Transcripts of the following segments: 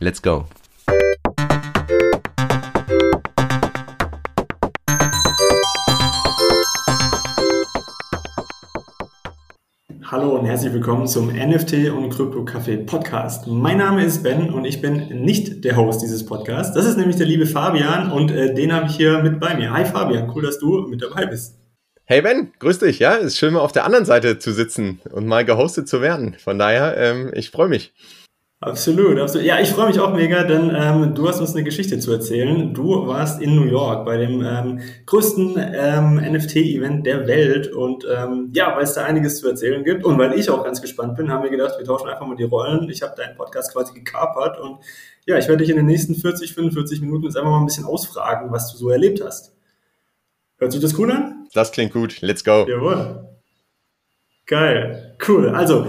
Let's go. Hallo und herzlich willkommen zum NFT und Krypto Café Podcast. Mein Name ist Ben und ich bin nicht der Host dieses Podcasts. Das ist nämlich der liebe Fabian und äh, den habe ich hier mit bei mir. Hi Fabian, cool, dass du mit dabei bist. Hey Ben, grüß dich. Ja, ist schön mal auf der anderen Seite zu sitzen und mal gehostet zu werden. Von daher, ähm, ich freue mich. Absolut, absolut. Ja, ich freue mich auch mega, denn ähm, du hast uns eine Geschichte zu erzählen. Du warst in New York bei dem ähm, größten ähm, NFT-Event der Welt und ähm, ja, weil es da einiges zu erzählen gibt und weil ich auch ganz gespannt bin, haben wir gedacht, wir tauschen einfach mal die Rollen. Ich habe deinen Podcast quasi gekapert und ja, ich werde dich in den nächsten 40, 45 Minuten jetzt einfach mal ein bisschen ausfragen, was du so erlebt hast. Hört sich das cool an? Das klingt gut. Let's go. Jawohl. Geil. Cool. Also,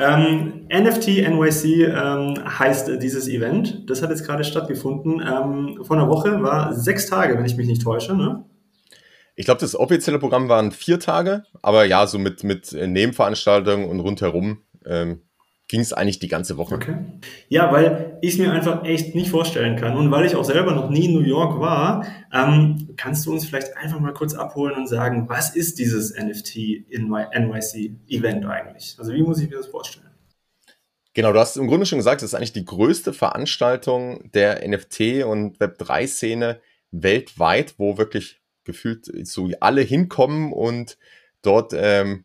ähm, NFT NYC ähm, heißt dieses Event. Das hat jetzt gerade stattgefunden. Ähm, vor einer Woche war sechs Tage, wenn ich mich nicht täusche. Ne? Ich glaube, das offizielle Programm waren vier Tage, aber ja, so mit, mit Nebenveranstaltungen und rundherum ähm, ging es eigentlich die ganze Woche. Okay. Ja, weil ich es mir einfach echt nicht vorstellen kann und weil ich auch selber noch nie in New York war, ähm, kannst du uns vielleicht einfach mal kurz abholen und sagen, was ist dieses NFT in NYC Event eigentlich? Also wie muss ich mir das vorstellen? Genau, du hast im Grunde schon gesagt, das ist eigentlich die größte Veranstaltung der NFT- und Web3-Szene weltweit, wo wirklich gefühlt so alle hinkommen und dort ähm,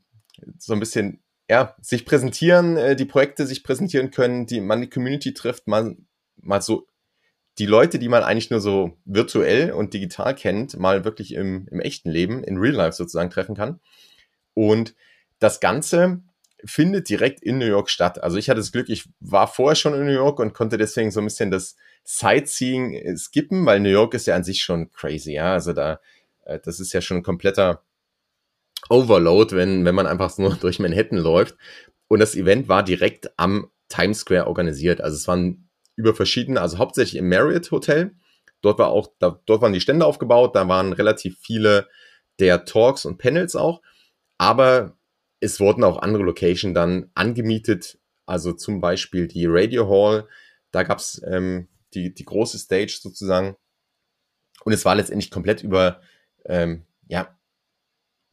so ein bisschen ja, sich präsentieren, äh, die Projekte sich präsentieren können, die man die Community trifft, man mal so die Leute, die man eigentlich nur so virtuell und digital kennt, mal wirklich im, im echten Leben, in Real Life sozusagen treffen kann. Und das Ganze findet direkt in New York statt. Also ich hatte das Glück, ich war vorher schon in New York und konnte deswegen so ein bisschen das Sightseeing äh, skippen, weil New York ist ja an sich schon crazy, ja. Also da, äh, das ist ja schon ein kompletter Overload, wenn, wenn man einfach nur durch Manhattan läuft. Und das Event war direkt am Times Square organisiert. Also es waren über verschiedene, also hauptsächlich im Marriott Hotel. Dort war auch, da, dort waren die Stände aufgebaut, da waren relativ viele der Talks und Panels auch. Aber es wurden auch andere Locations dann angemietet, also zum Beispiel die Radio Hall, da gab's ähm, die, die große Stage sozusagen. Und es war letztendlich komplett über ähm, ja,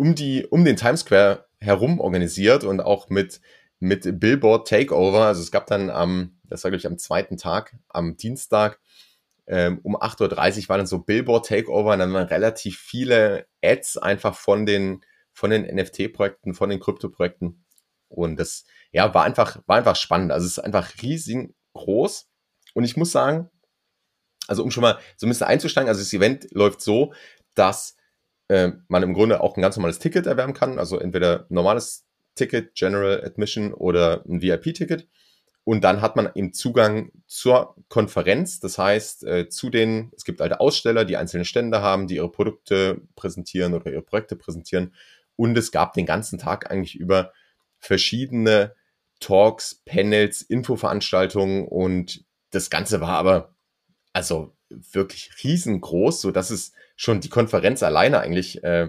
um die, um den Times Square herum organisiert und auch mit, mit Billboard Takeover. Also es gab dann am, das war glaube ich am zweiten Tag, am Dienstag, ähm, um 8.30 Uhr war dann so Billboard Takeover und dann waren relativ viele Ads einfach von den, von den NFT-Projekten, von den Krypto-Projekten. Und das, ja, war einfach, war einfach spannend. Also es ist einfach riesengroß. Und ich muss sagen, also um schon mal so ein bisschen einzusteigen, also das Event läuft so, dass äh, man im Grunde auch ein ganz normales Ticket erwerben kann, also entweder normales Ticket, General Admission oder ein VIP-Ticket. Und dann hat man eben Zugang zur Konferenz, das heißt äh, zu den, es gibt alte Aussteller, die einzelne Stände haben, die ihre Produkte präsentieren oder ihre Projekte präsentieren. Und es gab den ganzen Tag eigentlich über verschiedene Talks, Panels, Infoveranstaltungen und das Ganze war aber also wirklich riesengroß, so dass es schon die Konferenz alleine eigentlich äh,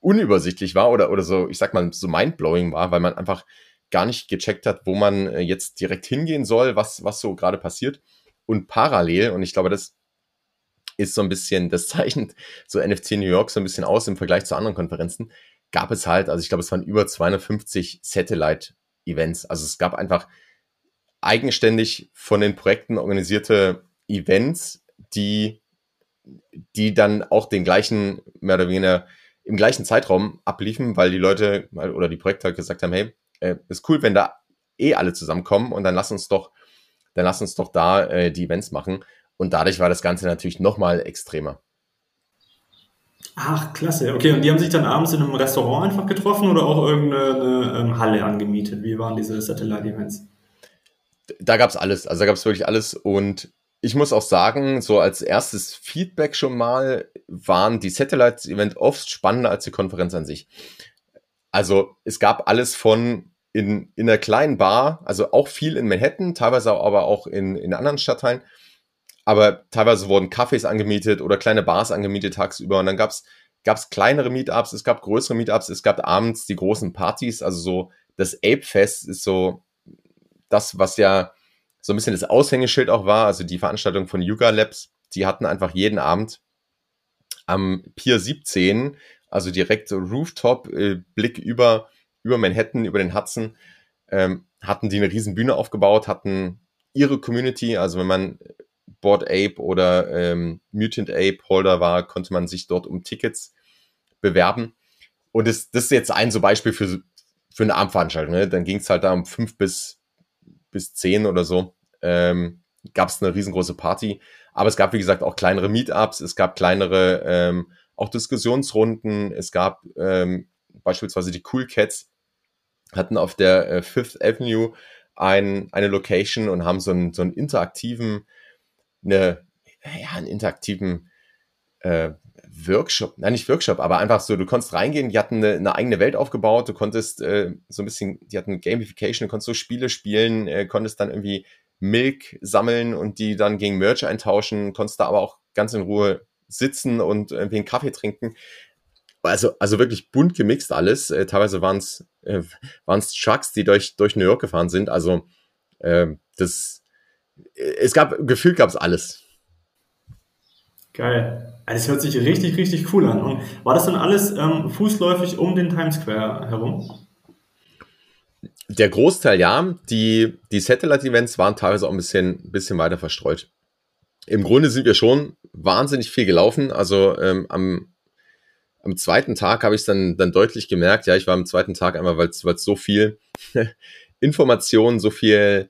unübersichtlich war oder, oder so, ich sag mal, so mindblowing war, weil man einfach gar nicht gecheckt hat, wo man äh, jetzt direkt hingehen soll, was, was so gerade passiert. Und parallel, und ich glaube, das ist so ein bisschen, das zeichnet so NFC New York so ein bisschen aus im Vergleich zu anderen Konferenzen, gab es halt, also ich glaube, es waren über 250 Satellite-Events. Also es gab einfach eigenständig von den Projekten organisierte Events, die die dann auch den gleichen, mehr oder weniger im gleichen Zeitraum abliefen, weil die Leute oder die Projekte halt gesagt haben, hey, äh, ist cool, wenn da eh alle zusammenkommen und dann lass uns doch, dann lass uns doch da äh, die Events machen. Und dadurch war das Ganze natürlich nochmal extremer. Ach, klasse. Okay, und die haben sich dann abends in einem Restaurant einfach getroffen oder auch irgendeine ähm, Halle angemietet? Wie waren diese Satellite-Events? Da gab's alles, also da gab's wirklich alles und ich muss auch sagen, so als erstes Feedback schon mal waren die Satellite-Event oft spannender als die Konferenz an sich. Also es gab alles von in, in einer kleinen Bar, also auch viel in Manhattan, teilweise aber auch in, in anderen Stadtteilen. Aber teilweise wurden Cafés angemietet oder kleine Bars angemietet tagsüber. Und dann gab's gab's kleinere Meetups, es gab größere Meetups, es gab abends die großen Partys. Also so das Ape Fest ist so das, was ja so ein bisschen das Aushängeschild auch war. Also die Veranstaltung von Yuga Labs, die hatten einfach jeden Abend am Pier 17, also direkt Rooftop, äh, Blick über, über Manhattan, über den Hudson, ähm, hatten die eine riesen Bühne aufgebaut, hatten ihre Community, also wenn man Board Ape oder ähm, Mutant Ape Holder war, konnte man sich dort um Tickets bewerben. Und das, das ist jetzt ein so Beispiel für, für eine Abendveranstaltung. Ne? Dann ging es halt da um fünf bis, bis zehn oder so. Ähm, gab es eine riesengroße Party. Aber es gab, wie gesagt, auch kleinere Meetups, es gab kleinere ähm, auch Diskussionsrunden, es gab ähm, beispielsweise die Cool Cats hatten auf der äh, Fifth Avenue ein, eine Location und haben so einen, so einen interaktiven eine, ja, einen interaktiven äh, Workshop, nein, nicht Workshop, aber einfach so, du konntest reingehen, die hatten eine, eine eigene Welt aufgebaut, du konntest äh, so ein bisschen, die hatten Gamification, du konntest so Spiele spielen, äh, konntest dann irgendwie Milk sammeln und die dann gegen Merch eintauschen, konntest da aber auch ganz in Ruhe sitzen und irgendwie einen Kaffee trinken. Also, also wirklich bunt gemixt alles. Äh, teilweise waren es äh, waren's Trucks, die durch, durch New York gefahren sind. Also äh, das, es gab, gefühlt gab es alles. Geil. Das hört sich richtig, richtig cool an. Und war das dann alles ähm, fußläufig um den Times Square herum? Der Großteil ja. Die, die Satellite-Events waren teilweise auch ein bisschen, bisschen weiter verstreut. Im Grunde sind wir schon wahnsinnig viel gelaufen. Also ähm, am, am zweiten Tag habe ich es dann, dann deutlich gemerkt. Ja, ich war am zweiten Tag einmal, weil es so viel Informationen, so viel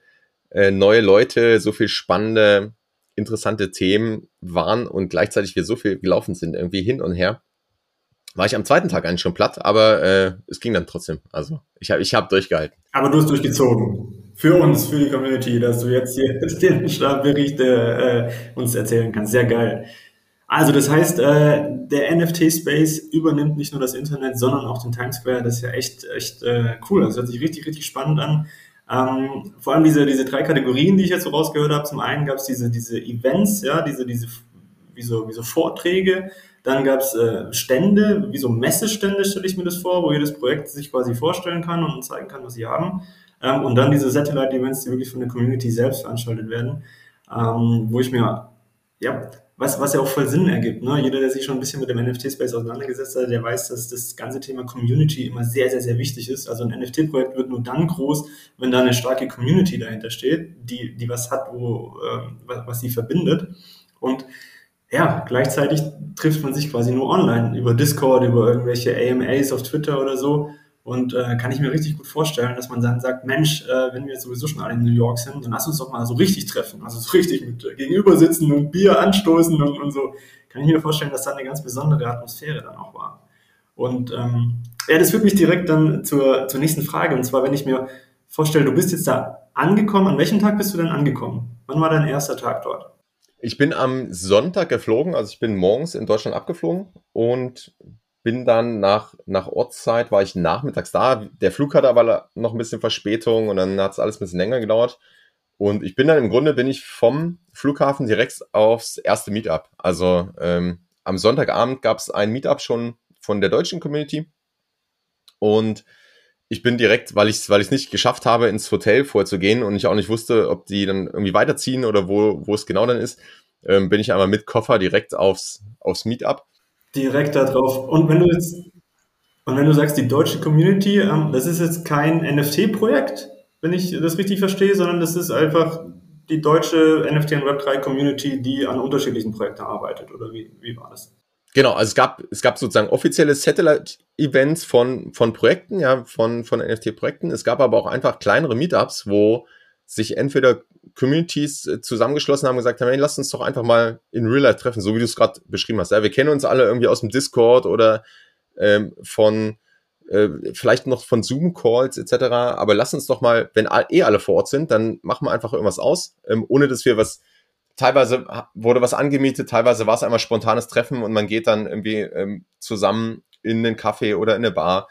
äh, neue Leute, so viel spannende, interessante Themen waren und gleichzeitig wir so viel gelaufen sind, irgendwie hin und her, war ich am zweiten Tag eigentlich schon platt, aber äh, es ging dann trotzdem. Also ich habe ich hab durchgehalten. Aber du hast durchgezogen. Für uns, für die Community, dass du jetzt hier den Startbericht äh, uns erzählen kannst. Sehr geil. Also das heißt, äh, der NFT-Space übernimmt nicht nur das Internet, sondern auch den Times Square. Das ist ja echt, echt äh, cool. Das hört sich richtig, richtig spannend an. Ähm, vor allem diese, diese drei Kategorien, die ich jetzt so rausgehört habe. Zum einen gab es diese, diese Events, ja, diese, diese wie so, wie so Vorträge. Dann gab es äh, Stände, wie so Messestände, stelle ich mir das vor, wo jedes Projekt sich quasi vorstellen kann und zeigen kann, was sie haben. Ähm, und dann diese Satellite-Events, die wirklich von der Community selbst veranstaltet werden, ähm, wo ich mir, ja, was, was ja auch voll Sinn ergibt. Ne? Jeder, der sich schon ein bisschen mit dem NFT-Space auseinandergesetzt hat, der weiß, dass das ganze Thema Community immer sehr, sehr, sehr wichtig ist. Also ein NFT-Projekt wird nur dann groß, wenn da eine starke Community dahinter steht, die, die was hat, wo, äh, was, was sie verbindet. Und ja, gleichzeitig trifft man sich quasi nur online über Discord, über irgendwelche AMAs auf Twitter oder so. Und äh, kann ich mir richtig gut vorstellen, dass man dann sagt, Mensch, äh, wenn wir jetzt sowieso schon alle in New York sind, dann lass uns doch mal so richtig treffen. Also so richtig mit äh, gegenüber sitzen und Bier anstoßen und, und so. Kann ich mir vorstellen, dass da eine ganz besondere Atmosphäre dann auch war. Und ähm, ja, das führt mich direkt dann zur, zur nächsten Frage. Und zwar, wenn ich mir vorstelle, du bist jetzt da angekommen, an welchem Tag bist du denn angekommen? Wann war dein erster Tag dort? Ich bin am Sonntag geflogen, also ich bin morgens in Deutschland abgeflogen und bin dann nach, nach Ortszeit, war ich nachmittags da. Der Flug hatte aber noch ein bisschen Verspätung und dann hat es alles ein bisschen länger gedauert. Und ich bin dann im Grunde, bin ich vom Flughafen direkt aufs erste Meetup. Also ähm, am Sonntagabend gab es ein Meetup schon von der deutschen Community. Und ich bin direkt, weil ich es weil nicht geschafft habe, ins Hotel vorzugehen und ich auch nicht wusste, ob die dann irgendwie weiterziehen oder wo, wo es genau dann ist, ähm, bin ich einmal mit Koffer direkt aufs, aufs Meetup direkt da drauf. Und wenn du jetzt, und wenn du sagst, die deutsche Community, ähm, das ist jetzt kein NFT-Projekt, wenn ich das richtig verstehe, sondern das ist einfach die deutsche NFT und Web3 Community, die an unterschiedlichen Projekten arbeitet, oder wie, wie war das? Genau, also es gab, es gab sozusagen offizielle Satellite-Events von, von Projekten, ja, von, von NFT-Projekten. Es gab aber auch einfach kleinere Meetups, wo sich entweder Communities äh, zusammengeschlossen haben und gesagt haben, hey, lass uns doch einfach mal in Real Life treffen, so wie du es gerade beschrieben hast. Ja, wir kennen uns alle irgendwie aus dem Discord oder ähm, von äh, vielleicht noch von Zoom-Calls etc. Aber lass uns doch mal, wenn eh alle vor Ort sind, dann machen wir einfach irgendwas aus, ähm, ohne dass wir was teilweise wurde was angemietet, teilweise war es einmal spontanes Treffen und man geht dann irgendwie ähm, zusammen in einen Café oder in eine Bar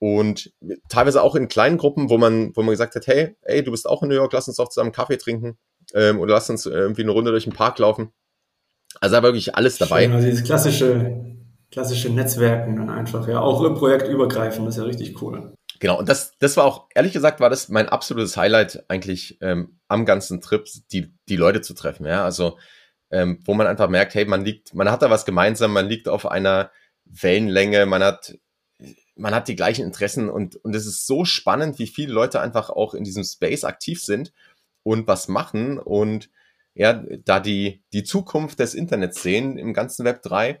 und teilweise auch in kleinen Gruppen, wo man, wo man gesagt hat, hey, ey, du bist auch in New York, lass uns doch zusammen Kaffee trinken ähm, oder lass uns irgendwie eine Runde durch den Park laufen. Also da war wirklich alles dabei. Schön, also dieses klassische, klassische Netzwerken dann einfach, ja, auch im Projekt übergreifend, das ist ja richtig cool. Genau, und das, das war auch, ehrlich gesagt, war das mein absolutes Highlight eigentlich ähm, am ganzen Trip, die, die Leute zu treffen, ja. Also, ähm, wo man einfach merkt, hey, man liegt, man hat da was gemeinsam, man liegt auf einer Wellenlänge, man hat, man hat die gleichen Interessen und, und es ist so spannend, wie viele Leute einfach auch in diesem Space aktiv sind und was machen und ja, da die, die Zukunft des Internets sehen im ganzen Web 3.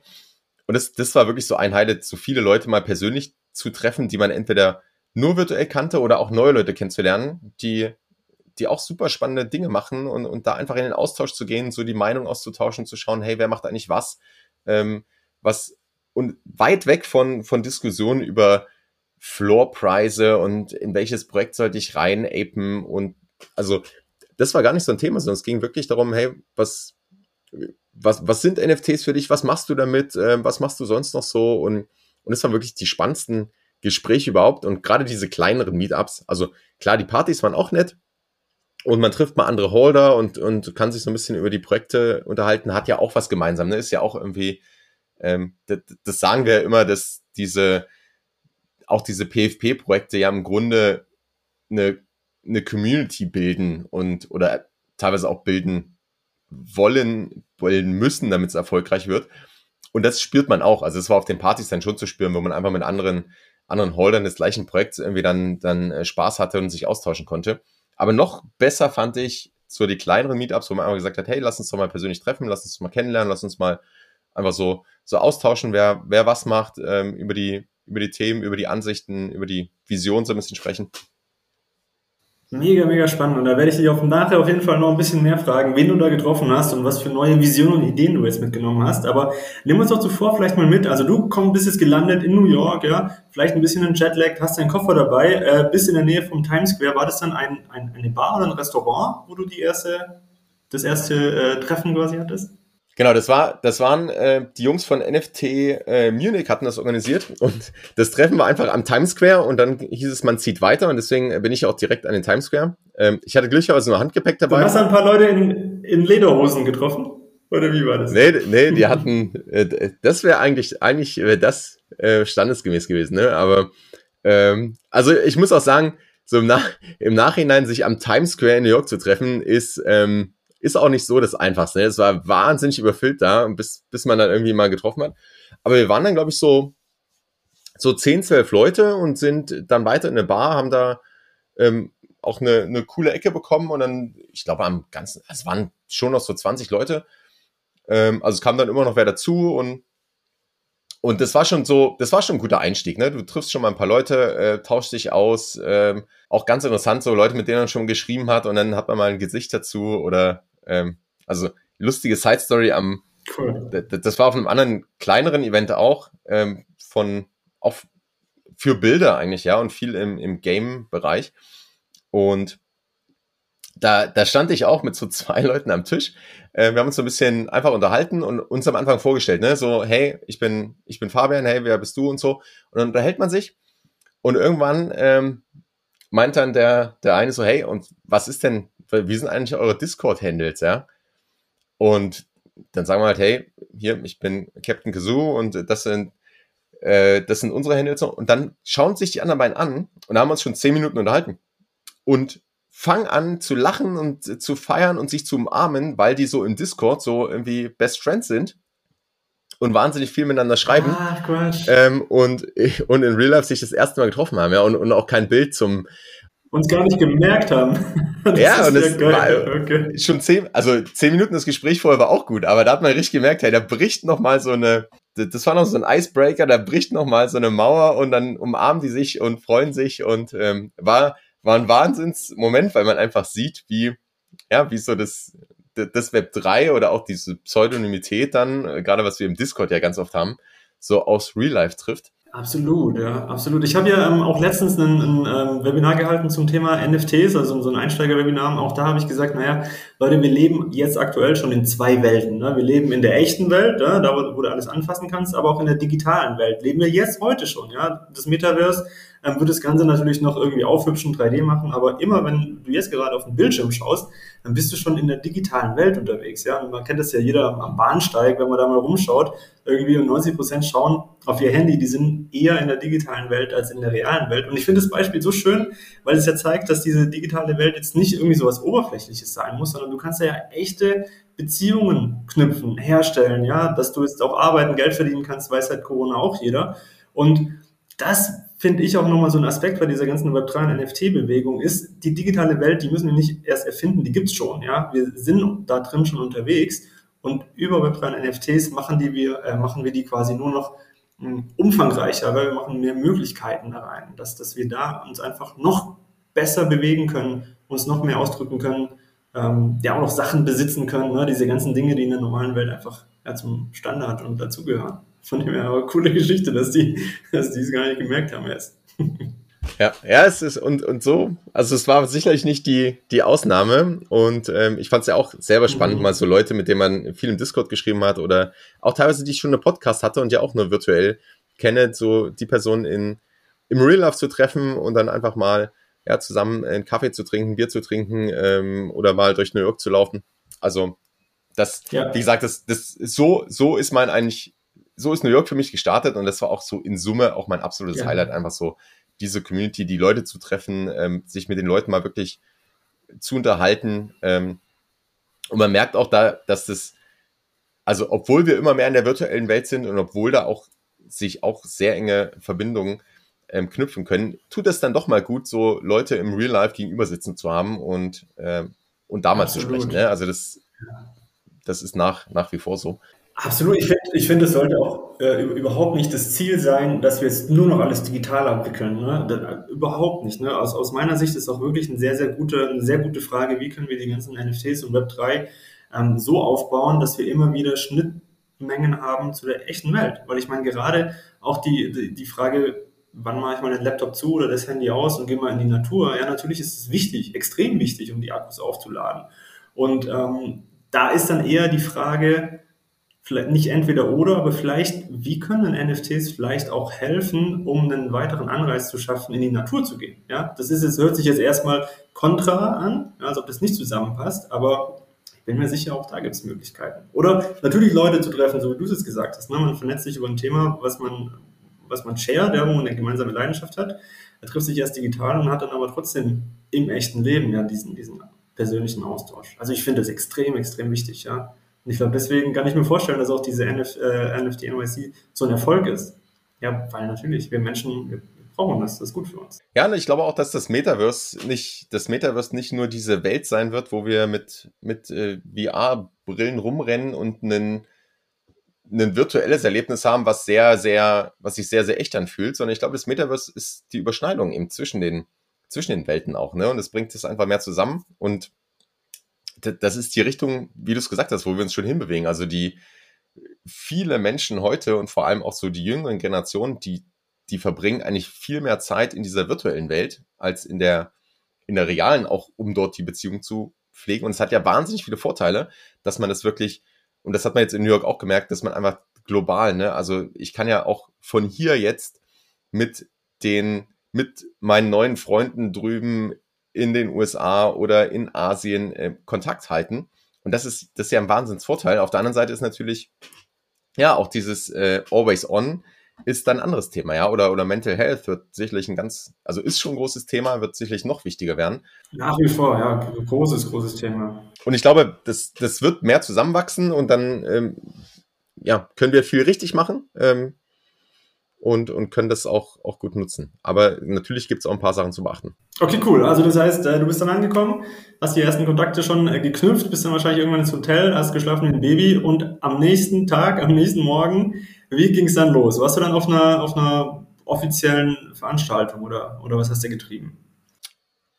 Und das, das war wirklich so ein Highlight, so viele Leute mal persönlich zu treffen, die man entweder nur virtuell kannte oder auch neue Leute kennenzulernen, die, die auch super spannende Dinge machen und, und da einfach in den Austausch zu gehen, so die Meinung auszutauschen, zu schauen, hey, wer macht eigentlich was? Ähm, was und weit weg von, von Diskussionen über Floorpreise und in welches Projekt sollte ich rein apen und also das war gar nicht so ein Thema, sondern es ging wirklich darum, hey, was, was, was sind NFTs für dich? Was machst du damit? Ähm, was machst du sonst noch so? Und, und das waren wirklich die spannendsten Gespräch überhaupt und gerade diese kleineren Meetups, also klar, die Partys waren auch nett und man trifft mal andere Holder und, und kann sich so ein bisschen über die Projekte unterhalten, hat ja auch was gemeinsam, ne? ist ja auch irgendwie, ähm, das, das sagen wir immer, dass diese, auch diese PFP-Projekte ja im Grunde eine, eine Community bilden und oder teilweise auch bilden wollen, wollen müssen, damit es erfolgreich wird. Und das spürt man auch. Also es war auf den Partys dann schon zu spüren, wo man einfach mit anderen anderen Holdern des gleichen Projekts irgendwie dann, dann äh, Spaß hatte und sich austauschen konnte. Aber noch besser fand ich so die kleineren Meetups, wo man einfach gesagt hat, hey, lass uns doch mal persönlich treffen, lass uns mal kennenlernen, lass uns mal einfach so, so austauschen, wer, wer was macht, ähm, über die, über die Themen, über die Ansichten, über die Vision so ein bisschen sprechen. Mega, mega spannend. Und da werde ich dich auch nachher auf jeden Fall noch ein bisschen mehr fragen, wen du da getroffen hast und was für neue Visionen und Ideen du jetzt mitgenommen hast. Aber nimm uns doch zuvor vielleicht mal mit. Also du komm, bist jetzt gelandet in New York, ja, vielleicht ein bisschen in Jetlag, hast deinen Koffer dabei, äh, bist in der Nähe vom Times Square. War das dann ein, ein, eine Bar oder ein Restaurant, wo du die erste, das erste äh, Treffen quasi hattest? Genau, das war, das waren äh, die Jungs von NFT äh, Munich hatten das organisiert und das Treffen war einfach am Times Square und dann hieß es, man zieht weiter und deswegen bin ich auch direkt an den Times Square. Ähm, ich hatte glücklicherweise nur Handgepäck dabei. Du hast ein paar Leute in, in Lederhosen getroffen oder wie war das? Nee, nee, die hatten, äh, das wäre eigentlich, eigentlich wäre das äh, standesgemäß gewesen, ne? Aber ähm, also ich muss auch sagen, so im, Nach im Nachhinein sich am Times Square in New York zu treffen, ist ähm, ist auch nicht so das Einfachste. Ne? Es war wahnsinnig überfüllt da, bis, bis man dann irgendwie mal getroffen hat. Aber wir waren dann, glaube ich, so, so 10, 12 Leute und sind dann weiter in eine Bar, haben da ähm, auch eine, eine coole Ecke bekommen und dann, ich glaube, am ganzen, es waren schon noch so 20 Leute. Ähm, also es kam dann immer noch wer dazu und und das war schon so, das war schon ein guter Einstieg, ne? Du triffst schon mal ein paar Leute, äh, tauschst dich aus, ähm, auch ganz interessant, so Leute, mit denen man schon geschrieben hat und dann hat man mal ein Gesicht dazu oder ähm, also lustige Side Story am, cool. das war auf einem anderen kleineren Event auch, ähm, von, auch für Bilder eigentlich, ja, und viel im, im Game-Bereich. Und da, da stand ich auch mit so zwei Leuten am Tisch. Äh, wir haben uns so ein bisschen einfach unterhalten und uns am Anfang vorgestellt, ne? So, hey, ich bin, ich bin Fabian, hey, wer bist du und so. Und dann unterhält man sich. Und irgendwann ähm, meint dann der, der eine so, hey, und was ist denn, wie sind eigentlich eure Discord-Handles, ja? Und dann sagen wir halt, hey, hier, ich bin Captain Kazoo und das sind, äh, das sind unsere Handles. Und dann schauen sich die anderen beiden an und haben uns schon zehn Minuten unterhalten. Und fangen an zu lachen und zu feiern und sich zu umarmen, weil die so im Discord so irgendwie Best Friends sind und wahnsinnig viel miteinander schreiben. Quatsch. Ähm, und, und in Real Life sich das erste Mal getroffen haben, ja, und, und auch kein Bild zum, uns gar nicht gemerkt haben. Das ja, und es war okay. schon zehn, also zehn Minuten das Gespräch vorher war auch gut, aber da hat man richtig gemerkt, hey, da bricht noch mal so eine, das war noch so ein Icebreaker, da bricht noch mal so eine Mauer und dann umarmen die sich und freuen sich und ähm, war, war ein Wahnsinnsmoment, weil man einfach sieht, wie, ja, wie so das, das Web 3 oder auch diese Pseudonymität dann, äh, gerade was wir im Discord ja ganz oft haben, so aus Real Life trifft. Absolut, ja, absolut. Ich habe ja ähm, auch letztens ein, ein ähm, Webinar gehalten zum Thema NFTs, also so ein Einsteiger-Webinar. Auch da habe ich gesagt, naja, Leute, wir leben jetzt aktuell schon in zwei Welten. Ne? Wir leben in der echten Welt, ja, da wo, wo du alles anfassen kannst, aber auch in der digitalen Welt leben wir jetzt heute schon. Ja, das Metaverse ähm, wird das Ganze natürlich noch irgendwie aufhübschen, 3D machen, aber immer wenn du jetzt gerade auf den Bildschirm schaust, dann bist du schon in der digitalen Welt unterwegs. Ja, und man kennt das ja jeder am Bahnsteig, wenn man da mal rumschaut, irgendwie und 90 Prozent schauen auf ihr Handy, die sind eher in der digitalen Welt als in der realen Welt. Und ich finde das Beispiel so schön, weil es ja zeigt, dass diese digitale Welt jetzt nicht irgendwie so was Oberflächliches sein muss, sondern du kannst ja echte Beziehungen knüpfen, herstellen, ja, dass du jetzt auch arbeiten, Geld verdienen kannst, weiß halt Corona auch jeder. Und das finde ich auch nochmal so ein Aspekt bei dieser ganzen Web3 und NFT-Bewegung ist, die digitale Welt, die müssen wir nicht erst erfinden, die gibt's schon, ja. Wir sind da drin schon unterwegs und über Web3 und NFTs machen, die wir, äh, machen wir die quasi nur noch mh, hm, umfangreicher, weil wir machen mehr Möglichkeiten da rein, dass, dass wir da uns einfach noch besser bewegen können, uns noch mehr ausdrücken können, ähm, ja auch noch Sachen besitzen können, ne? diese ganzen Dinge, die in der normalen Welt einfach ja, zum Standard und dazugehören. Von dem her aber coole Geschichte, dass die, dass die es gar nicht gemerkt haben erst. Ja, ja, es ist und, und so. Also es war sicherlich nicht die, die Ausnahme. Und ähm, ich fand es ja auch selber spannend, mhm. mal so Leute, mit denen man viel im Discord geschrieben hat oder auch teilweise, die ich schon eine Podcast hatte und ja auch nur virtuell kenne, so die Person in, im Real Life zu treffen und dann einfach mal ja, zusammen einen Kaffee zu trinken, Bier zu trinken ähm, oder mal durch New York zu laufen. Also das, ja. wie gesagt, das, das so, so ist mein eigentlich so ist New York für mich gestartet und das war auch so in Summe auch mein absolutes ja. Highlight, einfach so diese Community, die Leute zu treffen, ähm, sich mit den Leuten mal wirklich zu unterhalten. Ähm, und man merkt auch da, dass das, also obwohl wir immer mehr in der virtuellen Welt sind und obwohl da auch sich auch sehr enge Verbindungen ähm, knüpfen können, tut es dann doch mal gut, so Leute im Real Life gegenüber sitzen zu haben und, ähm, und damals zu sprechen. Ne? Also das, das ist nach, nach wie vor so. Absolut. Ich finde, ich find, es sollte auch äh, überhaupt nicht das Ziel sein, dass wir jetzt nur noch alles digital abwickeln. Ne? Das, äh, überhaupt nicht. Ne? Aus, aus meiner Sicht ist auch wirklich eine sehr, sehr gute, eine sehr gute Frage, wie können wir die ganzen NFTs und Web3 ähm, so aufbauen, dass wir immer wieder Schnittmengen haben zu der echten Welt. Weil ich meine, gerade auch die, die, die Frage, wann mache ich mal den Laptop zu oder das Handy aus und gehe mal in die Natur? Ja, natürlich ist es wichtig, extrem wichtig, um die Akkus aufzuladen. Und ähm, da ist dann eher die Frage, vielleicht nicht entweder oder, aber vielleicht, wie können NFTs vielleicht auch helfen, um einen weiteren Anreiz zu schaffen, in die Natur zu gehen? Ja, das ist jetzt, hört sich jetzt erstmal kontra an, als ob das nicht zusammenpasst, aber ich bin mir sicher, auch da gibt es Möglichkeiten. Oder natürlich Leute zu treffen, so wie du es jetzt gesagt hast. Ne? Man vernetzt sich über ein Thema, was man, was man shared, ja, wo man eine gemeinsame Leidenschaft hat. Er trifft sich erst digital und hat dann aber trotzdem im echten Leben ja diesen, diesen persönlichen Austausch. Also ich finde das extrem, extrem wichtig, ja. Und ich glaube, deswegen kann ich mir vorstellen, dass auch diese NF, äh, NFT NYC so ein Erfolg ist. Ja, weil natürlich, wir Menschen, wir brauchen das, das ist gut für uns. Ja, und ich glaube auch, dass das Metaverse nicht, das Metaverse nicht nur diese Welt sein wird, wo wir mit, mit äh, VR-Brillen rumrennen und einen ein virtuelles Erlebnis haben, was sehr, sehr, was sich sehr, sehr echt anfühlt, sondern ich glaube, das Metaverse ist die Überschneidung eben zwischen den, zwischen den Welten auch, ne? Und es bringt es einfach mehr zusammen und das ist die Richtung, wie du es gesagt hast, wo wir uns schon hinbewegen. Also die viele Menschen heute und vor allem auch so die jüngeren Generationen, die, die verbringen eigentlich viel mehr Zeit in dieser virtuellen Welt als in der, in der realen, auch um dort die Beziehung zu pflegen. Und es hat ja wahnsinnig viele Vorteile, dass man das wirklich, und das hat man jetzt in New York auch gemerkt, dass man einfach global, ne, also ich kann ja auch von hier jetzt mit den, mit meinen neuen Freunden drüben in den USA oder in Asien äh, Kontakt halten. Und das ist, das ist ja ein Wahnsinnsvorteil. Auf der anderen Seite ist natürlich, ja, auch dieses äh, Always On ist dann ein anderes Thema, ja. Oder, oder Mental Health wird sicherlich ein ganz, also ist schon ein großes Thema, wird sicherlich noch wichtiger werden. Nach wie vor, ja, großes, großes Thema. Und ich glaube, das, das wird mehr zusammenwachsen und dann, ähm, ja, können wir viel richtig machen. Ähm, und, und können das auch, auch gut nutzen. Aber natürlich gibt es auch ein paar Sachen zu beachten. Okay, cool. Also das heißt, äh, du bist dann angekommen, hast die ersten Kontakte schon äh, geknüpft, bist dann wahrscheinlich irgendwann ins Hotel, hast geschlafen wie ein Baby und am nächsten Tag, am nächsten Morgen, wie ging es dann los? Warst du dann auf einer, auf einer offiziellen Veranstaltung oder, oder was hast du getrieben?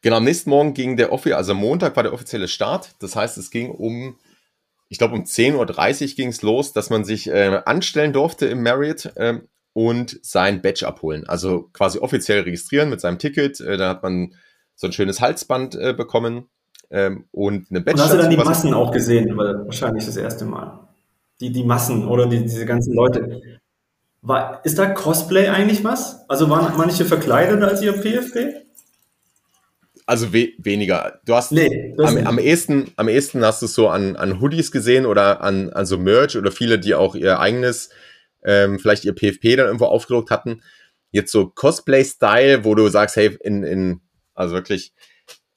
Genau, am nächsten Morgen ging der Offi, also Montag war der offizielle Start. Das heißt, es ging um, ich glaube um 10.30 Uhr ging es los, dass man sich äh, anstellen durfte im Marriott. Ähm, und sein Badge abholen. Also quasi offiziell registrieren mit seinem Ticket. Äh, da hat man so ein schönes Halsband äh, bekommen ähm, und eine Badge. Und hast du dann die Massen auch gesehen, weil wahrscheinlich das erste Mal. Die, die Massen oder die, diese ganzen Leute. War, ist da Cosplay eigentlich was? Also waren manche verkleidet als ihr PFP? Also we weniger. Du hast nee, am, am, ehesten, am ehesten hast du es so an, an Hoodies gesehen oder an, an so Merch oder viele, die auch ihr eigenes, ähm, vielleicht ihr PFP dann irgendwo aufgedruckt hatten. Jetzt so Cosplay-Style, wo du sagst, hey, in, in, also wirklich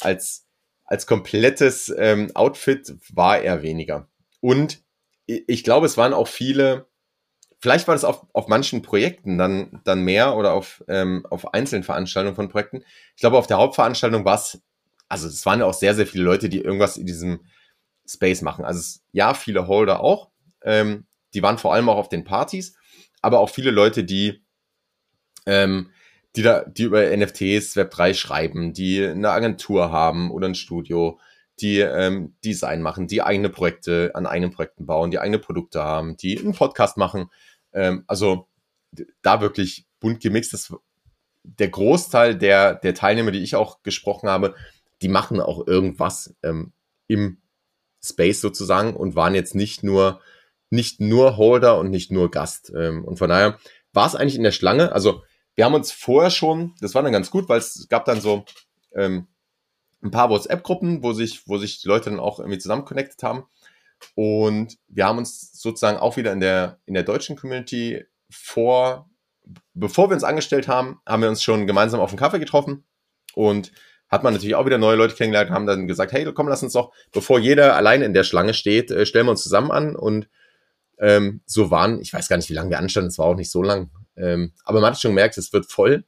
als, als komplettes ähm, Outfit war er weniger. Und ich glaube, es waren auch viele, vielleicht war das auf, auf manchen Projekten dann, dann mehr oder auf, ähm, auf einzelnen Veranstaltungen von Projekten. Ich glaube, auf der Hauptveranstaltung war es, also es waren ja auch sehr, sehr viele Leute, die irgendwas in diesem Space machen. Also es, ja, viele Holder auch. Ähm, die waren vor allem auch auf den Partys, aber auch viele Leute, die, ähm, die da, die über NFTs, Web3 schreiben, die eine Agentur haben oder ein Studio, die ähm, Design machen, die eigene Projekte an eigenen Projekten bauen, die eigene Produkte haben, die einen Podcast machen. Ähm, also da wirklich bunt gemixt. Das, der Großteil der, der Teilnehmer, die ich auch gesprochen habe, die machen auch irgendwas ähm, im Space sozusagen und waren jetzt nicht nur nicht nur Holder und nicht nur Gast. Ähm, und von daher war es eigentlich in der Schlange. Also wir haben uns vorher schon, das war dann ganz gut, weil es gab dann so ähm, ein paar WhatsApp-Gruppen, wo sich, wo sich die Leute dann auch irgendwie zusammen connected haben. Und wir haben uns sozusagen auch wieder in der, in der deutschen Community vor, bevor wir uns angestellt haben, haben wir uns schon gemeinsam auf einen Kaffee getroffen und hat man natürlich auch wieder neue Leute kennengelernt, haben dann gesagt, hey, komm, lass uns doch, bevor jeder alleine in der Schlange steht, äh, stellen wir uns zusammen an und ähm, so waren, ich weiß gar nicht, wie lange wir anstanden, es war auch nicht so lang, ähm, aber man hat schon gemerkt, es wird voll.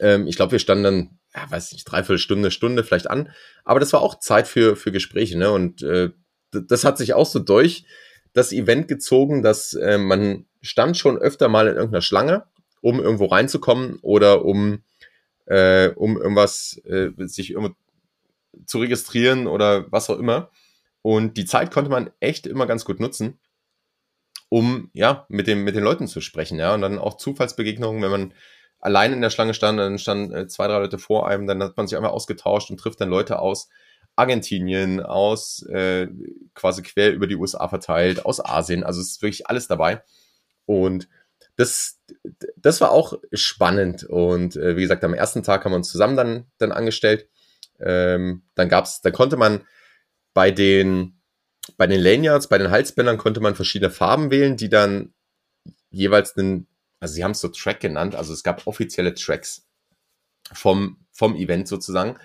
Ähm, ich glaube, wir standen dann, ja, weiß nicht, dreiviertel Stunde, Stunde vielleicht an, aber das war auch Zeit für, für Gespräche, ne, und äh, das hat sich auch so durch das Event gezogen, dass äh, man stand schon öfter mal in irgendeiner Schlange, um irgendwo reinzukommen oder um, äh, um irgendwas, äh, sich irgendwo zu registrieren oder was auch immer. Und die Zeit konnte man echt immer ganz gut nutzen, um ja mit dem mit den Leuten zu sprechen, ja und dann auch Zufallsbegegnungen, wenn man allein in der Schlange stand, dann standen äh, zwei drei Leute vor einem, dann hat man sich einmal ausgetauscht und trifft dann Leute aus, Argentinien, aus äh, quasi quer über die USA verteilt, aus Asien. Also es ist wirklich alles dabei. Und das, das war auch spannend. Und äh, wie gesagt, am ersten Tag haben wir uns zusammen dann, dann angestellt. Ähm, dann gab's, dann konnte man bei den, bei den Lanyards, bei den Halsbändern konnte man verschiedene Farben wählen, die dann jeweils einen, also sie haben es so Track genannt, also es gab offizielle Tracks vom, vom Event sozusagen.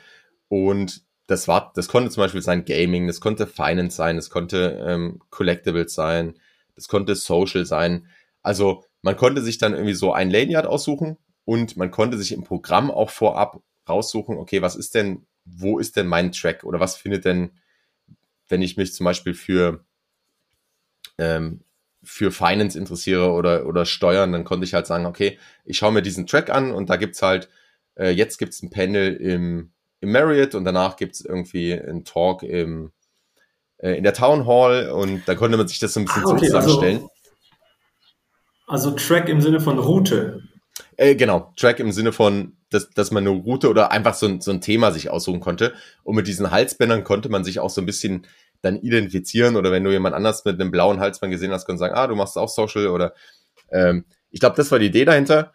Und das war, das konnte zum Beispiel sein Gaming, das konnte Finance sein, das konnte ähm, Collectibles sein, das konnte Social sein. Also man konnte sich dann irgendwie so ein Lanyard aussuchen und man konnte sich im Programm auch vorab raussuchen, okay, was ist denn, wo ist denn mein Track oder was findet denn, wenn ich mich zum Beispiel für ähm, für Finance interessiere oder, oder Steuern, dann konnte ich halt sagen, okay, ich schaue mir diesen Track an und da gibt's halt, äh, jetzt gibt's ein Panel im im Marriott und danach gibt es irgendwie einen Talk im, äh, in der Town Hall und da konnte man sich das so ein bisschen ah, okay, so also zusammenstellen. Also, also, Track im Sinne von Route. Äh, genau, Track im Sinne von, dass, dass man eine Route oder einfach so ein, so ein Thema sich aussuchen konnte. Und mit diesen Halsbändern konnte man sich auch so ein bisschen dann identifizieren oder wenn du jemand anders mit einem blauen Halsband gesehen hast, kannst du sagen, ah, du machst auch Social oder ähm, ich glaube, das war die Idee dahinter.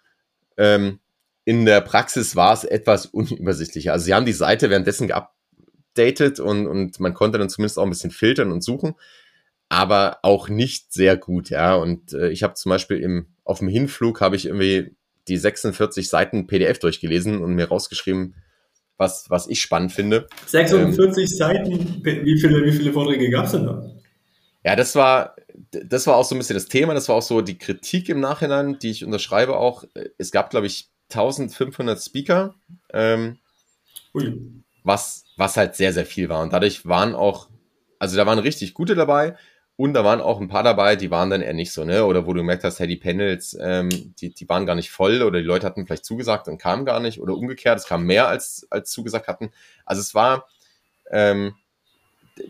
Ähm, in der Praxis war es etwas unübersichtlicher. Also sie haben die Seite währenddessen geupdatet und, und man konnte dann zumindest auch ein bisschen filtern und suchen, aber auch nicht sehr gut, ja. Und äh, ich habe zum Beispiel im, auf dem Hinflug habe ich irgendwie die 46 Seiten PDF durchgelesen und mir rausgeschrieben, was, was ich spannend finde. 46 ähm, Seiten, wie viele, wie viele Vorträge gab es denn da? Ja, das war, das war auch so ein bisschen das Thema, das war auch so die Kritik im Nachhinein, die ich unterschreibe auch. Es gab, glaube ich, 1500 Speaker, ähm, was, was halt sehr, sehr viel war. Und dadurch waren auch, also da waren richtig gute dabei und da waren auch ein paar dabei, die waren dann eher nicht so, ne? Oder wo du gemerkt hast, hey, die Panels, ähm, die, die waren gar nicht voll oder die Leute hatten vielleicht zugesagt und kamen gar nicht oder umgekehrt, es kam mehr als, als zugesagt hatten. Also es war, ähm,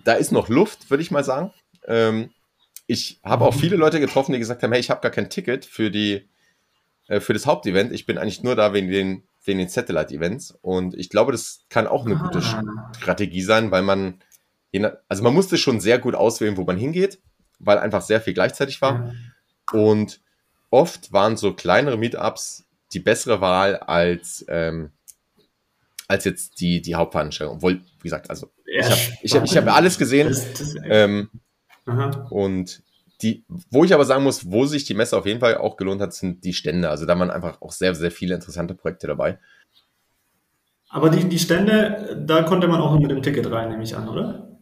da ist noch Luft, würde ich mal sagen. Ähm, ich habe auch mhm. viele Leute getroffen, die gesagt haben, hey, ich habe gar kein Ticket für die äh, für das Hauptevent. Ich bin eigentlich nur da wegen den, wegen den Satellite-Events. Und ich glaube, das kann auch eine ah. gute Strategie sein, weil man, also man musste schon sehr gut auswählen, wo man hingeht, weil einfach sehr viel gleichzeitig war. Ja. Und oft waren so kleinere Meetups die bessere Wahl als, ähm, als jetzt die, die Hauptveranstaltung. Obwohl, wie gesagt, also ja, ich habe ich hab, ich hab alles gesehen. Das, das, ähm, und die, wo ich aber sagen muss, wo sich die Messe auf jeden Fall auch gelohnt hat, sind die Stände. Also da waren einfach auch sehr, sehr viele interessante Projekte dabei. Aber die, die Stände, da konnte man auch mit dem Ticket rein, nehme ich an, oder?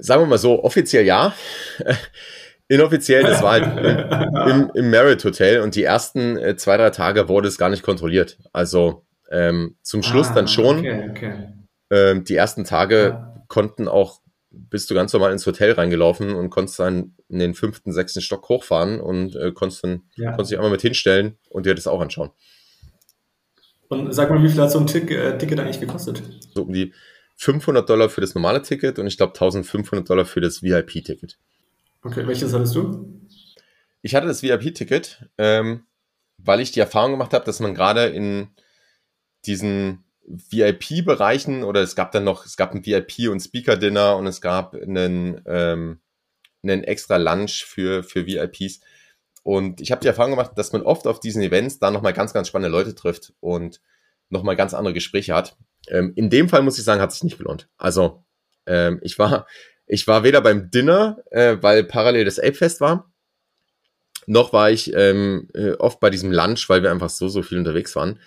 Sagen wir mal so, offiziell ja. Inoffiziell, das war halt im, im Merit Hotel und die ersten äh, zwei, drei Tage wurde es gar nicht kontrolliert. Also ähm, zum Schluss ah, dann schon. Okay, okay. Ähm, die ersten Tage ja. konnten auch, bist du ganz normal ins Hotel reingelaufen und konntest dann in den fünften, sechsten Stock hochfahren und äh, konntest dann ja. konntest dich einmal mit hinstellen und dir das auch anschauen. Und sag mal, wie viel hat so ein Tick, äh, Ticket eigentlich gekostet? So um die 500 Dollar für das normale Ticket und ich glaube 1500 Dollar für das VIP-Ticket. Okay, welches hattest du? Ich hatte das VIP-Ticket, ähm, weil ich die Erfahrung gemacht habe, dass man gerade in diesen VIP-Bereichen oder es gab dann noch, es gab ein VIP- und Speaker-Dinner und es gab einen, ähm, einen extra Lunch für, für VIPs. Und ich habe die Erfahrung gemacht, dass man oft auf diesen Events da nochmal ganz, ganz spannende Leute trifft und nochmal ganz andere Gespräche hat. Ähm, in dem Fall muss ich sagen, hat sich nicht gelohnt. Also ähm, ich war ich war weder beim Dinner, äh, weil parallel das Ape-Fest war, noch war ich ähm, äh, oft bei diesem Lunch, weil wir einfach so, so viel unterwegs waren.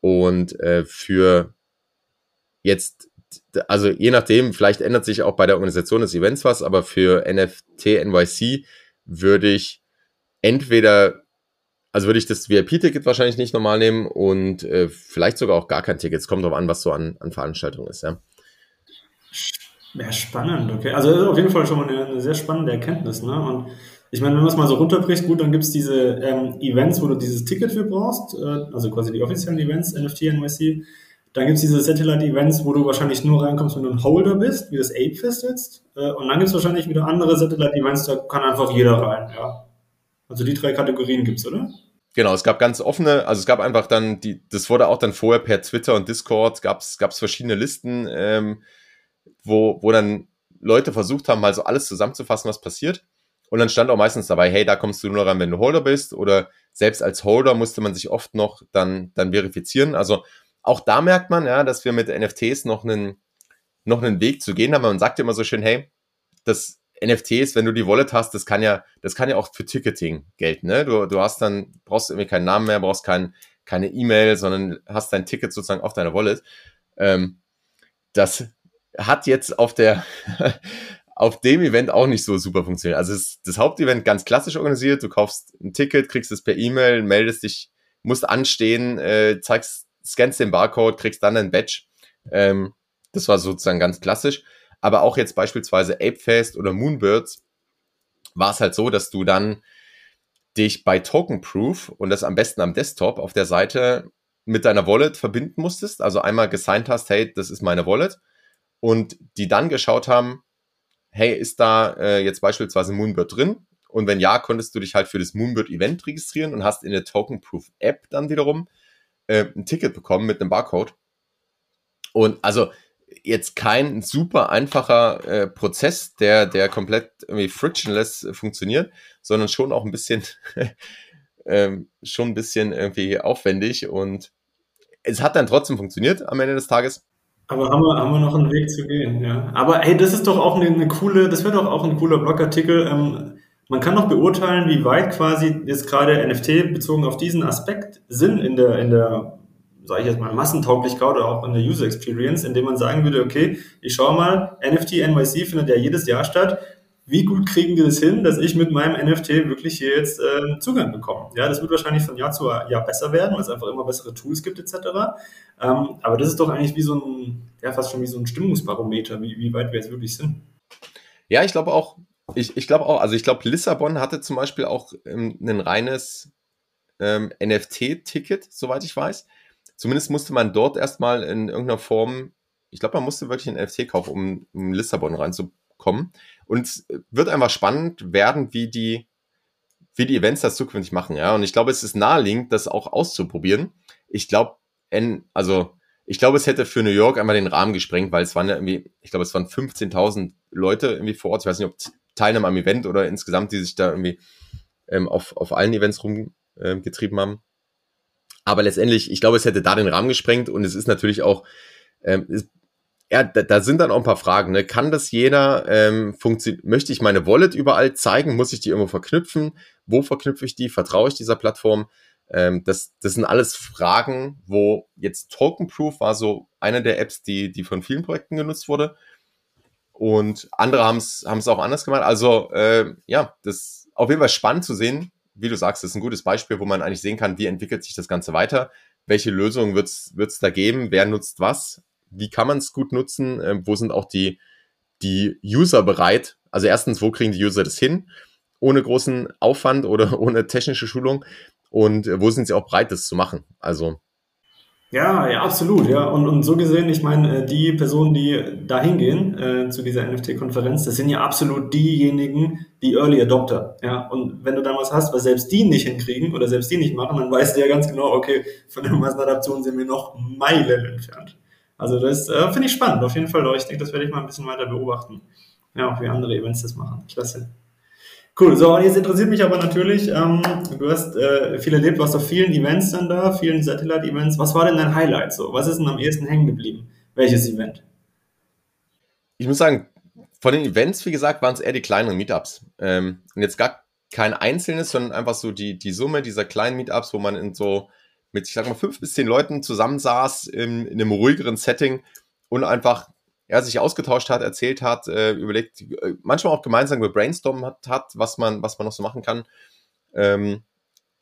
Und äh, für jetzt, also je nachdem, vielleicht ändert sich auch bei der Organisation des Events was, aber für NFT NYC würde ich entweder, also würde ich das VIP-Ticket wahrscheinlich nicht normal nehmen und äh, vielleicht sogar auch gar kein Ticket. Es kommt darauf an, was so an, an Veranstaltungen ist, ja. Ja, spannend, okay. Also das ist auf jeden Fall schon mal eine, eine sehr spannende Erkenntnis, ne? Und ich meine, wenn man es mal so runterbricht, gut, dann gibt es diese ähm, Events, wo du dieses Ticket für brauchst, äh, also quasi die offiziellen Events, NFT, NYC. Dann gibt es diese Satellite-Events, wo du wahrscheinlich nur reinkommst, wenn du ein Holder bist, wie das Ape-Fest jetzt. Äh, und dann gibt es wahrscheinlich wieder andere Satellite-Events, da kann einfach jeder rein, ja. Also die drei Kategorien gibt es, oder? Genau, es gab ganz offene, also es gab einfach dann, die, das wurde auch dann vorher per Twitter und Discord, gab es verschiedene Listen, ähm, wo, wo dann Leute versucht haben, mal so alles zusammenzufassen, was passiert. Und dann stand auch meistens dabei, hey, da kommst du nur rein, wenn du Holder bist. Oder selbst als Holder musste man sich oft noch dann, dann verifizieren. Also auch da merkt man, ja, dass wir mit NFTs noch einen, noch einen Weg zu gehen haben. Man sagt immer so schön, hey, das NFTs, wenn du die Wallet hast, das kann ja, das kann ja auch für Ticketing gelten. Ne? Du, du hast dann, brauchst irgendwie keinen Namen mehr, brauchst kein, keine E-Mail, sondern hast dein Ticket sozusagen auf deiner Wallet. Ähm, das hat jetzt auf der auf dem Event auch nicht so super funktioniert. Also ist das Hauptevent ganz klassisch organisiert. Du kaufst ein Ticket, kriegst es per E-Mail, meldest dich, musst anstehen, äh, zeigst, scannst den Barcode, kriegst dann ein Badge. Ähm, das war sozusagen ganz klassisch. Aber auch jetzt beispielsweise Apefest oder Moonbirds war es halt so, dass du dann dich bei Token Proof und das am besten am Desktop auf der Seite mit deiner Wallet verbinden musstest. Also einmal gesigned hast, hey, das ist meine Wallet und die dann geschaut haben, hey, ist da äh, jetzt beispielsweise Moonbird drin? Und wenn ja, konntest du dich halt für das Moonbird-Event registrieren und hast in der Token-Proof-App dann wiederum äh, ein Ticket bekommen mit einem Barcode. Und also jetzt kein super einfacher äh, Prozess, der, der komplett irgendwie frictionless funktioniert, sondern schon auch ein bisschen, ähm, schon ein bisschen irgendwie aufwendig und es hat dann trotzdem funktioniert am Ende des Tages. Aber haben wir, haben wir noch einen Weg zu gehen, ja. Aber hey, das ist doch auch eine, eine coole, das wäre doch auch ein cooler Blogartikel. Ähm, man kann doch beurteilen, wie weit quasi jetzt gerade NFT bezogen auf diesen Aspekt sind in der, in der, sage ich jetzt mal, Massentauglichkeit oder auch in der User Experience, indem man sagen würde, okay, ich schaue mal, NFT NYC findet ja jedes Jahr statt wie gut kriegen wir das hin, dass ich mit meinem NFT wirklich hier jetzt äh, Zugang bekomme. Ja, das wird wahrscheinlich von Jahr zu Jahr besser werden, weil es einfach immer bessere Tools gibt etc. Ähm, aber das ist doch eigentlich wie so ein, ja, fast schon wie so ein Stimmungsbarometer, wie, wie weit wir jetzt wirklich sind. Ja, ich glaube auch, ich, ich glaube auch, also ich glaube, Lissabon hatte zum Beispiel auch ähm, ein reines ähm, NFT-Ticket, soweit ich weiß. Zumindest musste man dort erstmal in irgendeiner Form, ich glaube, man musste wirklich ein NFT kaufen, um, um Lissabon reinzukommen. Und es wird einfach spannend werden, wie die, wie die Events das zukünftig machen, ja. Und ich glaube, es ist naheliegend, das auch auszuprobieren. Ich glaube, also ich glaube, es hätte für New York einmal den Rahmen gesprengt, weil es waren ja irgendwie, ich glaube, es waren 15.000 Leute irgendwie vor Ort. Ich weiß nicht, ob Teilnehmer am Event oder insgesamt, die sich da irgendwie ähm, auf, auf allen Events rumgetrieben ähm, haben. Aber letztendlich, ich glaube, es hätte da den Rahmen gesprengt und es ist natürlich auch, ähm, ist, ja, da, da sind dann auch ein paar Fragen. Ne? Kann das jeder? Ähm, möchte ich meine Wallet überall zeigen? Muss ich die irgendwo verknüpfen? Wo verknüpfe ich die? Vertraue ich dieser Plattform? Ähm, das, das sind alles Fragen, wo jetzt Token Proof war so eine der Apps, die, die von vielen Projekten genutzt wurde. Und andere haben es auch anders gemacht. Also äh, ja, das ist auf jeden Fall spannend zu sehen. Wie du sagst, ist ein gutes Beispiel, wo man eigentlich sehen kann, wie entwickelt sich das Ganze weiter. Welche Lösungen wird es da geben? Wer nutzt was? Wie kann man es gut nutzen? Äh, wo sind auch die, die User bereit? Also erstens, wo kriegen die User das hin? Ohne großen Aufwand oder ohne technische Schulung und äh, wo sind sie auch bereit, das zu machen. Also ja, ja, absolut, ja. Und, und so gesehen, ich meine, äh, die Personen, die da hingehen äh, zu dieser NFT-Konferenz, das sind ja absolut diejenigen, die Early Adopter. Ja. Und wenn du dann was hast, was selbst die nicht hinkriegen oder selbst die nicht machen, dann weißt du ja ganz genau, okay, von der Massenadaption sind wir noch Meilen entfernt. Also das äh, finde ich spannend, auf jeden Fall. Ich denke, das werde ich mal ein bisschen weiter beobachten. Ja, auch wie andere Events das machen. Klasse. Cool, so, und jetzt interessiert mich aber natürlich, ähm, du hast äh, viel erlebt, warst auf vielen Events dann da, vielen Satellite-Events. Was war denn dein Highlight so? Was ist denn am ehesten hängen geblieben? Welches Event? Ich muss sagen, von den Events, wie gesagt, waren es eher die kleineren Meetups. Ähm, und jetzt gar kein einzelnes, sondern einfach so die, die Summe dieser kleinen Meetups, wo man in so mit, ich sag mal, fünf bis zehn Leuten zusammensaß in, in einem ruhigeren Setting und einfach er sich ausgetauscht hat, erzählt hat, äh, überlegt, äh, manchmal auch gemeinsam gebrainstormt hat, hat, was man, was man noch so machen kann. Ähm,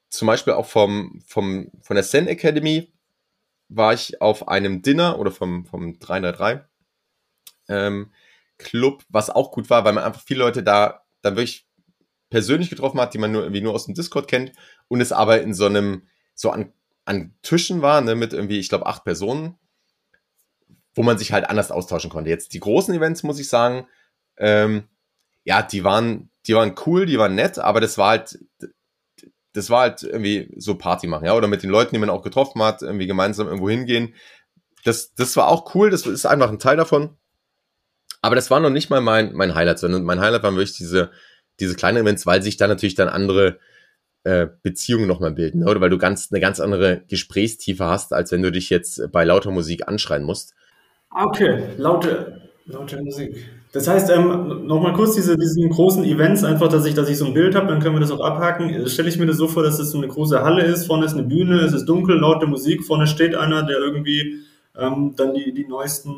zum Beispiel auch vom, vom, von der Zen Academy war ich auf einem Dinner oder vom, vom 303 ähm, Club, was auch gut war, weil man einfach viele Leute da dann wirklich persönlich getroffen hat, die man nur irgendwie nur aus dem Discord kennt und es aber in so einem, so an, an Tischen war, ne, mit irgendwie, ich glaube, acht Personen wo man sich halt anders austauschen konnte. Jetzt die großen Events, muss ich sagen, ähm, ja, die waren, die waren cool, die waren nett, aber das war halt, das war halt irgendwie so Party machen, ja, oder mit den Leuten, die man auch getroffen hat, irgendwie gemeinsam irgendwo hingehen. Das, das war auch cool, das ist einfach ein Teil davon. Aber das war noch nicht mal mein, mein Highlight, sondern mein Highlight waren wirklich diese, diese kleinen Events, weil sich da natürlich dann andere äh, Beziehungen nochmal bilden, ne? oder weil du ganz, eine ganz andere Gesprächstiefe hast, als wenn du dich jetzt bei lauter Musik anschreien musst. Okay, laute, laute Musik. Das heißt, ähm, nochmal kurz diese, diesen großen Events, einfach, dass ich, dass ich so ein Bild habe, dann können wir das auch abhaken. Stelle ich mir das so vor, dass es so eine große Halle ist, vorne ist eine Bühne, es ist dunkel, laute Musik, vorne steht einer, der irgendwie ähm, dann die, die neuesten,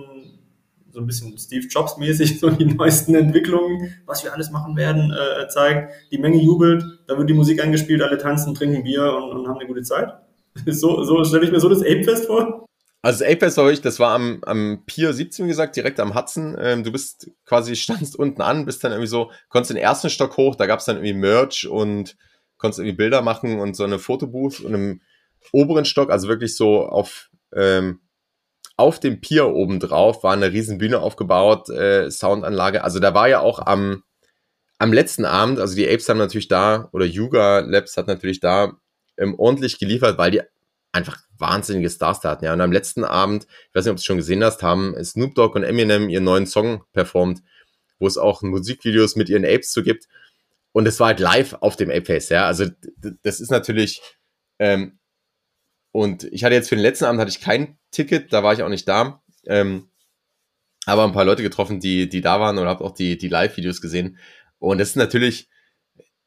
so ein bisschen Steve Jobs mäßig, so die neuesten Entwicklungen, was wir alles machen werden, äh, zeigt. Die Menge jubelt, dann wird die Musik eingespielt, alle tanzen, trinken Bier und, und haben eine gute Zeit. So, so stelle ich mir so das Ape-Fest vor. Also das war ich, das war am, am Pier 17, wie gesagt, direkt am Hudson. Ähm, du bist quasi, standst unten an, bist dann irgendwie so, konntest den ersten Stock hoch, da gab's dann irgendwie Merch und konntest irgendwie Bilder machen und so eine Fotobooth und im oberen Stock, also wirklich so auf, ähm, auf dem Pier oben drauf, war eine riesen Bühne aufgebaut, äh, Soundanlage. Also da war ja auch am, am letzten Abend, also die Apes haben natürlich da, oder Yuga Labs hat natürlich da ähm, ordentlich geliefert, weil die einfach wahnsinnige Stars da hatten. Ja, und am letzten Abend, ich weiß nicht, ob du es schon gesehen hast, haben Snoop Dogg und Eminem ihren neuen Song performt, wo es auch Musikvideos mit ihren Apes zu gibt. Und es war halt live auf dem Ape Face, ja. Also das ist natürlich, ähm, und ich hatte jetzt für den letzten Abend hatte ich kein Ticket, da war ich auch nicht da. Ähm, aber ein paar Leute getroffen, die, die da waren und habe auch die, die Live-Videos gesehen. Und das ist natürlich,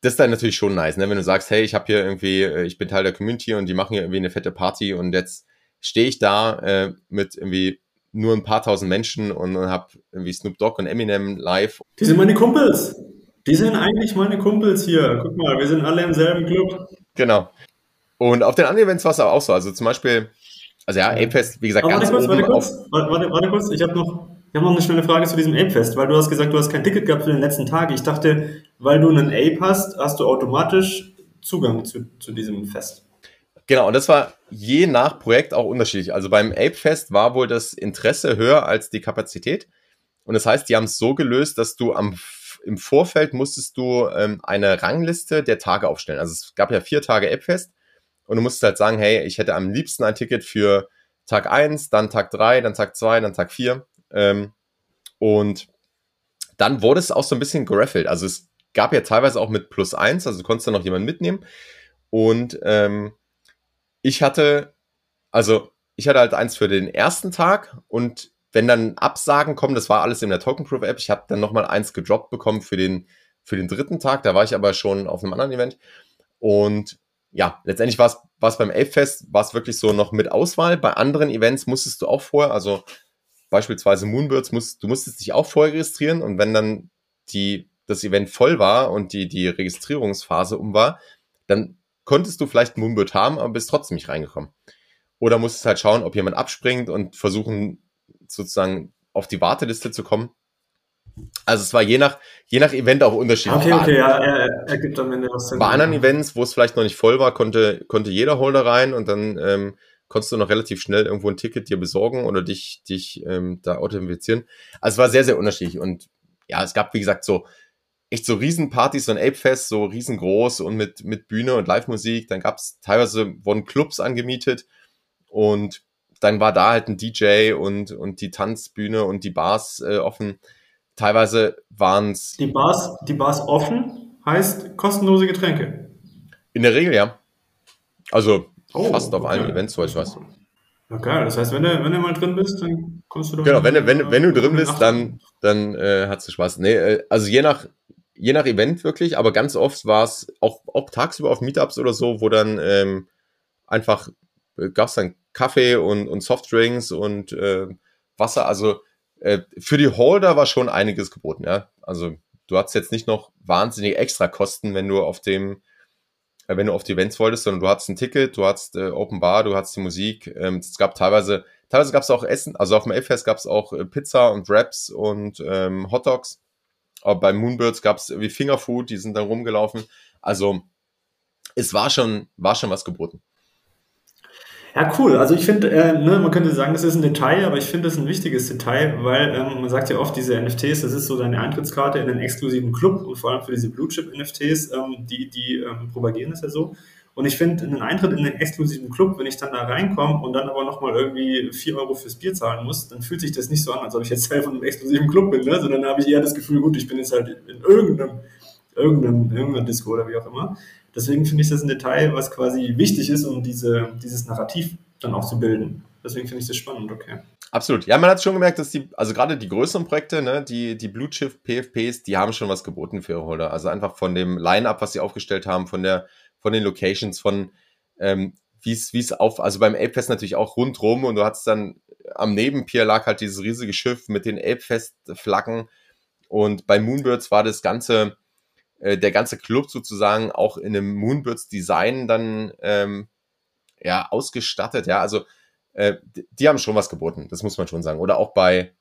das ist dann natürlich schon nice, ne? wenn du sagst, hey, ich habe hier irgendwie, äh, ich bin Teil der Community und die machen hier irgendwie eine fette Party und jetzt stehe ich da äh, mit irgendwie nur ein paar tausend Menschen und, und habe irgendwie Snoop Dogg und Eminem live. Die sind meine Kumpels. Die sind eigentlich meine Kumpels hier. Guck mal, wir sind alle im selben Club. Genau. Und auf den anderen Events war es aber auch so. Also zum Beispiel, also ja, Apefest, wie gesagt, aber ganz warte kurz, warte kurz, warte, warte kurz, ich habe noch, ich habe noch eine schnelle Frage zu diesem Ape-Fest, weil du hast gesagt, du hast kein Ticket gehabt für den letzten Tag. Ich dachte, weil du einen Ape hast, hast du automatisch Zugang zu, zu diesem Fest. Genau, und das war je nach Projekt auch unterschiedlich. Also beim Ape-Fest war wohl das Interesse höher als die Kapazität. Und das heißt, die haben es so gelöst, dass du am, im Vorfeld musstest du ähm, eine Rangliste der Tage aufstellen. Also es gab ja vier Tage Appfest und du musstest halt sagen, hey, ich hätte am liebsten ein Ticket für Tag eins, dann Tag drei, dann Tag zwei, dann Tag vier. Ähm, und dann wurde es auch so ein bisschen geraffelt. Also es gab ja teilweise auch mit plus eins, also du konntest dann noch jemanden mitnehmen. Und ähm, ich hatte, also ich hatte halt eins für den ersten Tag und wenn dann Absagen kommen, das war alles in der Token Proof App, ich habe dann nochmal eins gedroppt bekommen für den, für den dritten Tag, da war ich aber schon auf einem anderen Event. Und ja, letztendlich war es beim Elbfest, war es wirklich so noch mit Auswahl. Bei anderen Events musstest du auch vorher, also beispielsweise Moonbirds, musst, du musstest dich auch vorher registrieren und wenn dann die, das Event voll war und die, die Registrierungsphase um war, dann konntest du vielleicht Moonbird haben, aber bist trotzdem nicht reingekommen. Oder musstest halt schauen, ob jemand abspringt und versuchen, sozusagen auf die Warteliste zu kommen. Also es war je nach, je nach Event auch unterschiedlich. Okay, okay, ja, er, ergibt am Ende was Sinn. Bei anderen Events, wo es vielleicht noch nicht voll war, konnte, konnte jeder Holder rein und dann ähm, konntest du noch relativ schnell irgendwo ein Ticket dir besorgen oder dich, dich ähm, da authentifizieren. Also es war sehr, sehr unterschiedlich und ja, es gab, wie gesagt, so echt so Riesenpartys, so ein Apefest, so riesengroß und mit, mit Bühne und Live-Musik. Dann gab es teilweise, wurden Clubs angemietet und dann war da halt ein DJ und, und die Tanzbühne und die Bars äh, offen. Teilweise waren es. Die Bars, die Bars offen heißt kostenlose Getränke. In der Regel, ja. Also oh, fast auf okay. allen Events, so ich weiß. Okay, das heißt, wenn du, wenn du mal drin bist, dann kommst du doch. Genau, wenn du, wenn, wenn du drin bist, dann, dann äh, hast du Spaß. Nee, äh, also je nach, je nach Event wirklich, aber ganz oft war es auch, auch tagsüber auf Meetups oder so, wo dann ähm, einfach äh, gab es dann Kaffee und, und Softdrinks und äh, Wasser. Also äh, für die Holder war schon einiges geboten, ja. Also du hast jetzt nicht noch wahnsinnige Extrakosten, wenn du auf dem, wenn du auf die Events wolltest, sondern du hattest ein Ticket, du hattest äh, Open Bar, du hattest die Musik. Ähm, es gab teilweise, teilweise gab es auch Essen, also auf dem Elfest gab es auch äh, Pizza und Wraps und ähm, Hot Dogs. Aber bei Moonbirds gab es wie Fingerfood, die sind dann rumgelaufen. Also es war schon, war schon was geboten. Ja, cool. Also ich finde, äh, ne, man könnte sagen, das ist ein Detail, aber ich finde das ein wichtiges Detail, weil ähm, man sagt ja oft, diese NFTs, das ist so deine Eintrittskarte in einen exklusiven Club und vor allem für diese Blue Chip NFTs, ähm, die, die ähm, propagieren das ja so. Und ich finde, einen Eintritt in einen exklusiven Club, wenn ich dann da reinkomme und dann aber nochmal irgendwie vier Euro fürs Bier zahlen muss, dann fühlt sich das nicht so an, als ob ich jetzt Teil von einem exklusiven Club bin, ne? sondern habe ich eher das Gefühl, gut, ich bin jetzt halt in irgendeinem, irgendeinem, irgendeiner Disco oder wie auch immer. Deswegen finde ich das ein Detail, was quasi wichtig ist, um diese, dieses Narrativ dann auch zu bilden. Deswegen finde ich das spannend, okay. Absolut. Ja, man hat schon gemerkt, dass die, also gerade die größeren Projekte, ne, die, die Blue Chip PFPs, die haben schon was geboten für ihre Holder. Also einfach von dem Line-Up, was sie aufgestellt haben, von der, von den Locations, von ähm, wie es, auf, also beim Apefest natürlich auch rundrum und du hattest dann am Nebenpier lag halt dieses riesige Schiff mit den Apefest-Flaggen und bei Moonbirds war das ganze, äh, der ganze Club sozusagen auch in einem Moonbirds-Design dann ähm, ja ausgestattet. Ja, also äh, die haben schon was geboten, das muss man schon sagen. Oder auch bei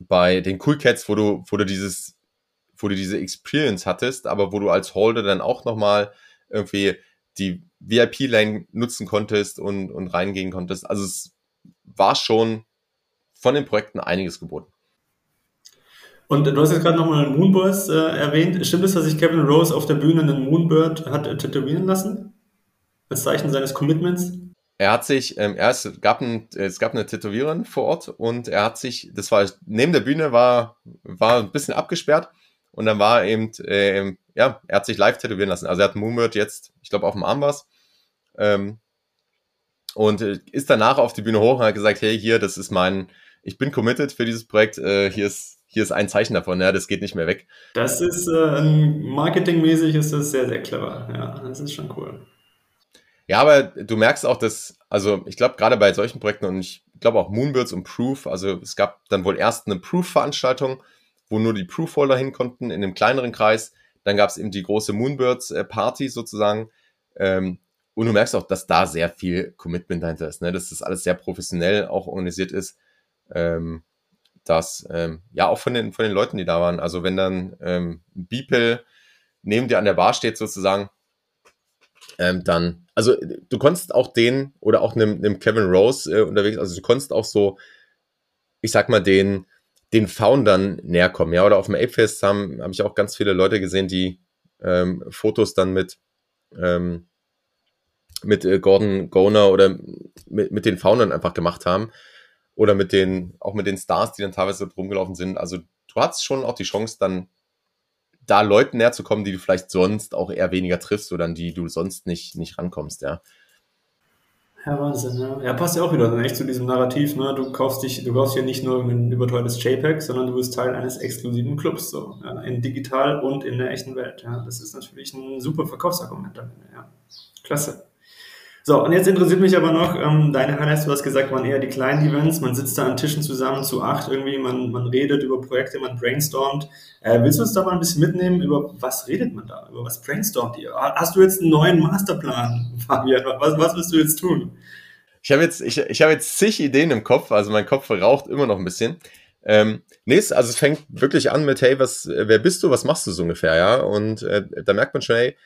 bei den Cool Cats, wo du wo du dieses wo du diese Experience hattest, aber wo du als Holder dann auch nochmal irgendwie die VIP-Lane nutzen konntest und, und reingehen konntest. Also es war schon von den Projekten einiges geboten. Und du hast jetzt gerade nochmal einen Moonboys äh, erwähnt. Stimmt es, dass sich Kevin Rose auf der Bühne einen Moonbird hat äh, tätowieren lassen? Als Zeichen seines Commitments? Er hat sich, ähm, er ist, gab ein, es gab eine Tätowiererin vor Ort und er hat sich, das war neben der Bühne war, war ein bisschen abgesperrt und dann war eben, äh, ja, er hat sich live tätowieren lassen. Also er hat Moonbird jetzt, ich glaube, auf dem Arm was. Ähm, und äh, ist danach auf die Bühne hoch und hat gesagt, hey, hier, das ist mein, ich bin committed für dieses Projekt, äh, hier ist hier ist ein Zeichen davon, ja, das geht nicht mehr weg. Das ist äh, marketingmäßig ist das sehr, sehr clever. Ja, das ist schon cool. Ja, aber du merkst auch, dass, also ich glaube, gerade bei solchen Projekten und ich glaube auch Moonbirds und Proof, also es gab dann wohl erst eine Proof-Veranstaltung, wo nur die Proof-Holder hin konnten in einem kleineren Kreis. Dann gab es eben die große Moonbirds-Party sozusagen. Ähm, und du merkst auch, dass da sehr viel Commitment dahinter ist, ne? dass das alles sehr professionell auch organisiert ist. Ähm, dass ähm, ja auch von den von den Leuten, die da waren. Also wenn dann ähm, Beeple neben dir an der Bar steht sozusagen, ähm, dann also du konntest auch den oder auch einem, einem Kevin Rose äh, unterwegs, also du konntest auch so, ich sag mal den den Foundern näher kommen. Ja, oder auf dem Apefest haben habe ich auch ganz viele Leute gesehen, die ähm, Fotos dann mit ähm, mit äh, Gordon Goner oder mit, mit den Foundern einfach gemacht haben oder mit den auch mit den Stars, die dann teilweise rumgelaufen sind. Also du hast schon auch die Chance dann da Leuten näher zu kommen, die du vielleicht sonst auch eher weniger triffst oder an die du sonst nicht nicht rankommst, ja. Ja, Wahnsinn, ja. Ja, passt ja auch wieder echt zu diesem Narrativ, ne? Du kaufst dich, du kaufst hier nicht nur ein überteuertes JPEG, sondern du bist Teil eines exklusiven Clubs, so, ja, in digital und in der echten Welt, ja. Das ist natürlich ein super Verkaufsargument dann, ja. Klasse. So, und jetzt interessiert mich aber noch, ähm, deine Highlights, du hast gesagt, waren eher die kleinen Events, man sitzt da an Tischen zusammen zu acht irgendwie, man, man redet über Projekte, man brainstormt. Äh, willst du uns da mal ein bisschen mitnehmen, über was redet man da, über was brainstormt ihr? Hast du jetzt einen neuen Masterplan, Fabian? Was, was willst du jetzt tun? Ich habe jetzt, ich, ich habe jetzt zig Ideen im Kopf, also mein Kopf raucht immer noch ein bisschen. Ähm, nee, also es fängt wirklich an mit, hey, was, wer bist du, was machst du so ungefähr, ja? Und äh, da merkt man schon, hey,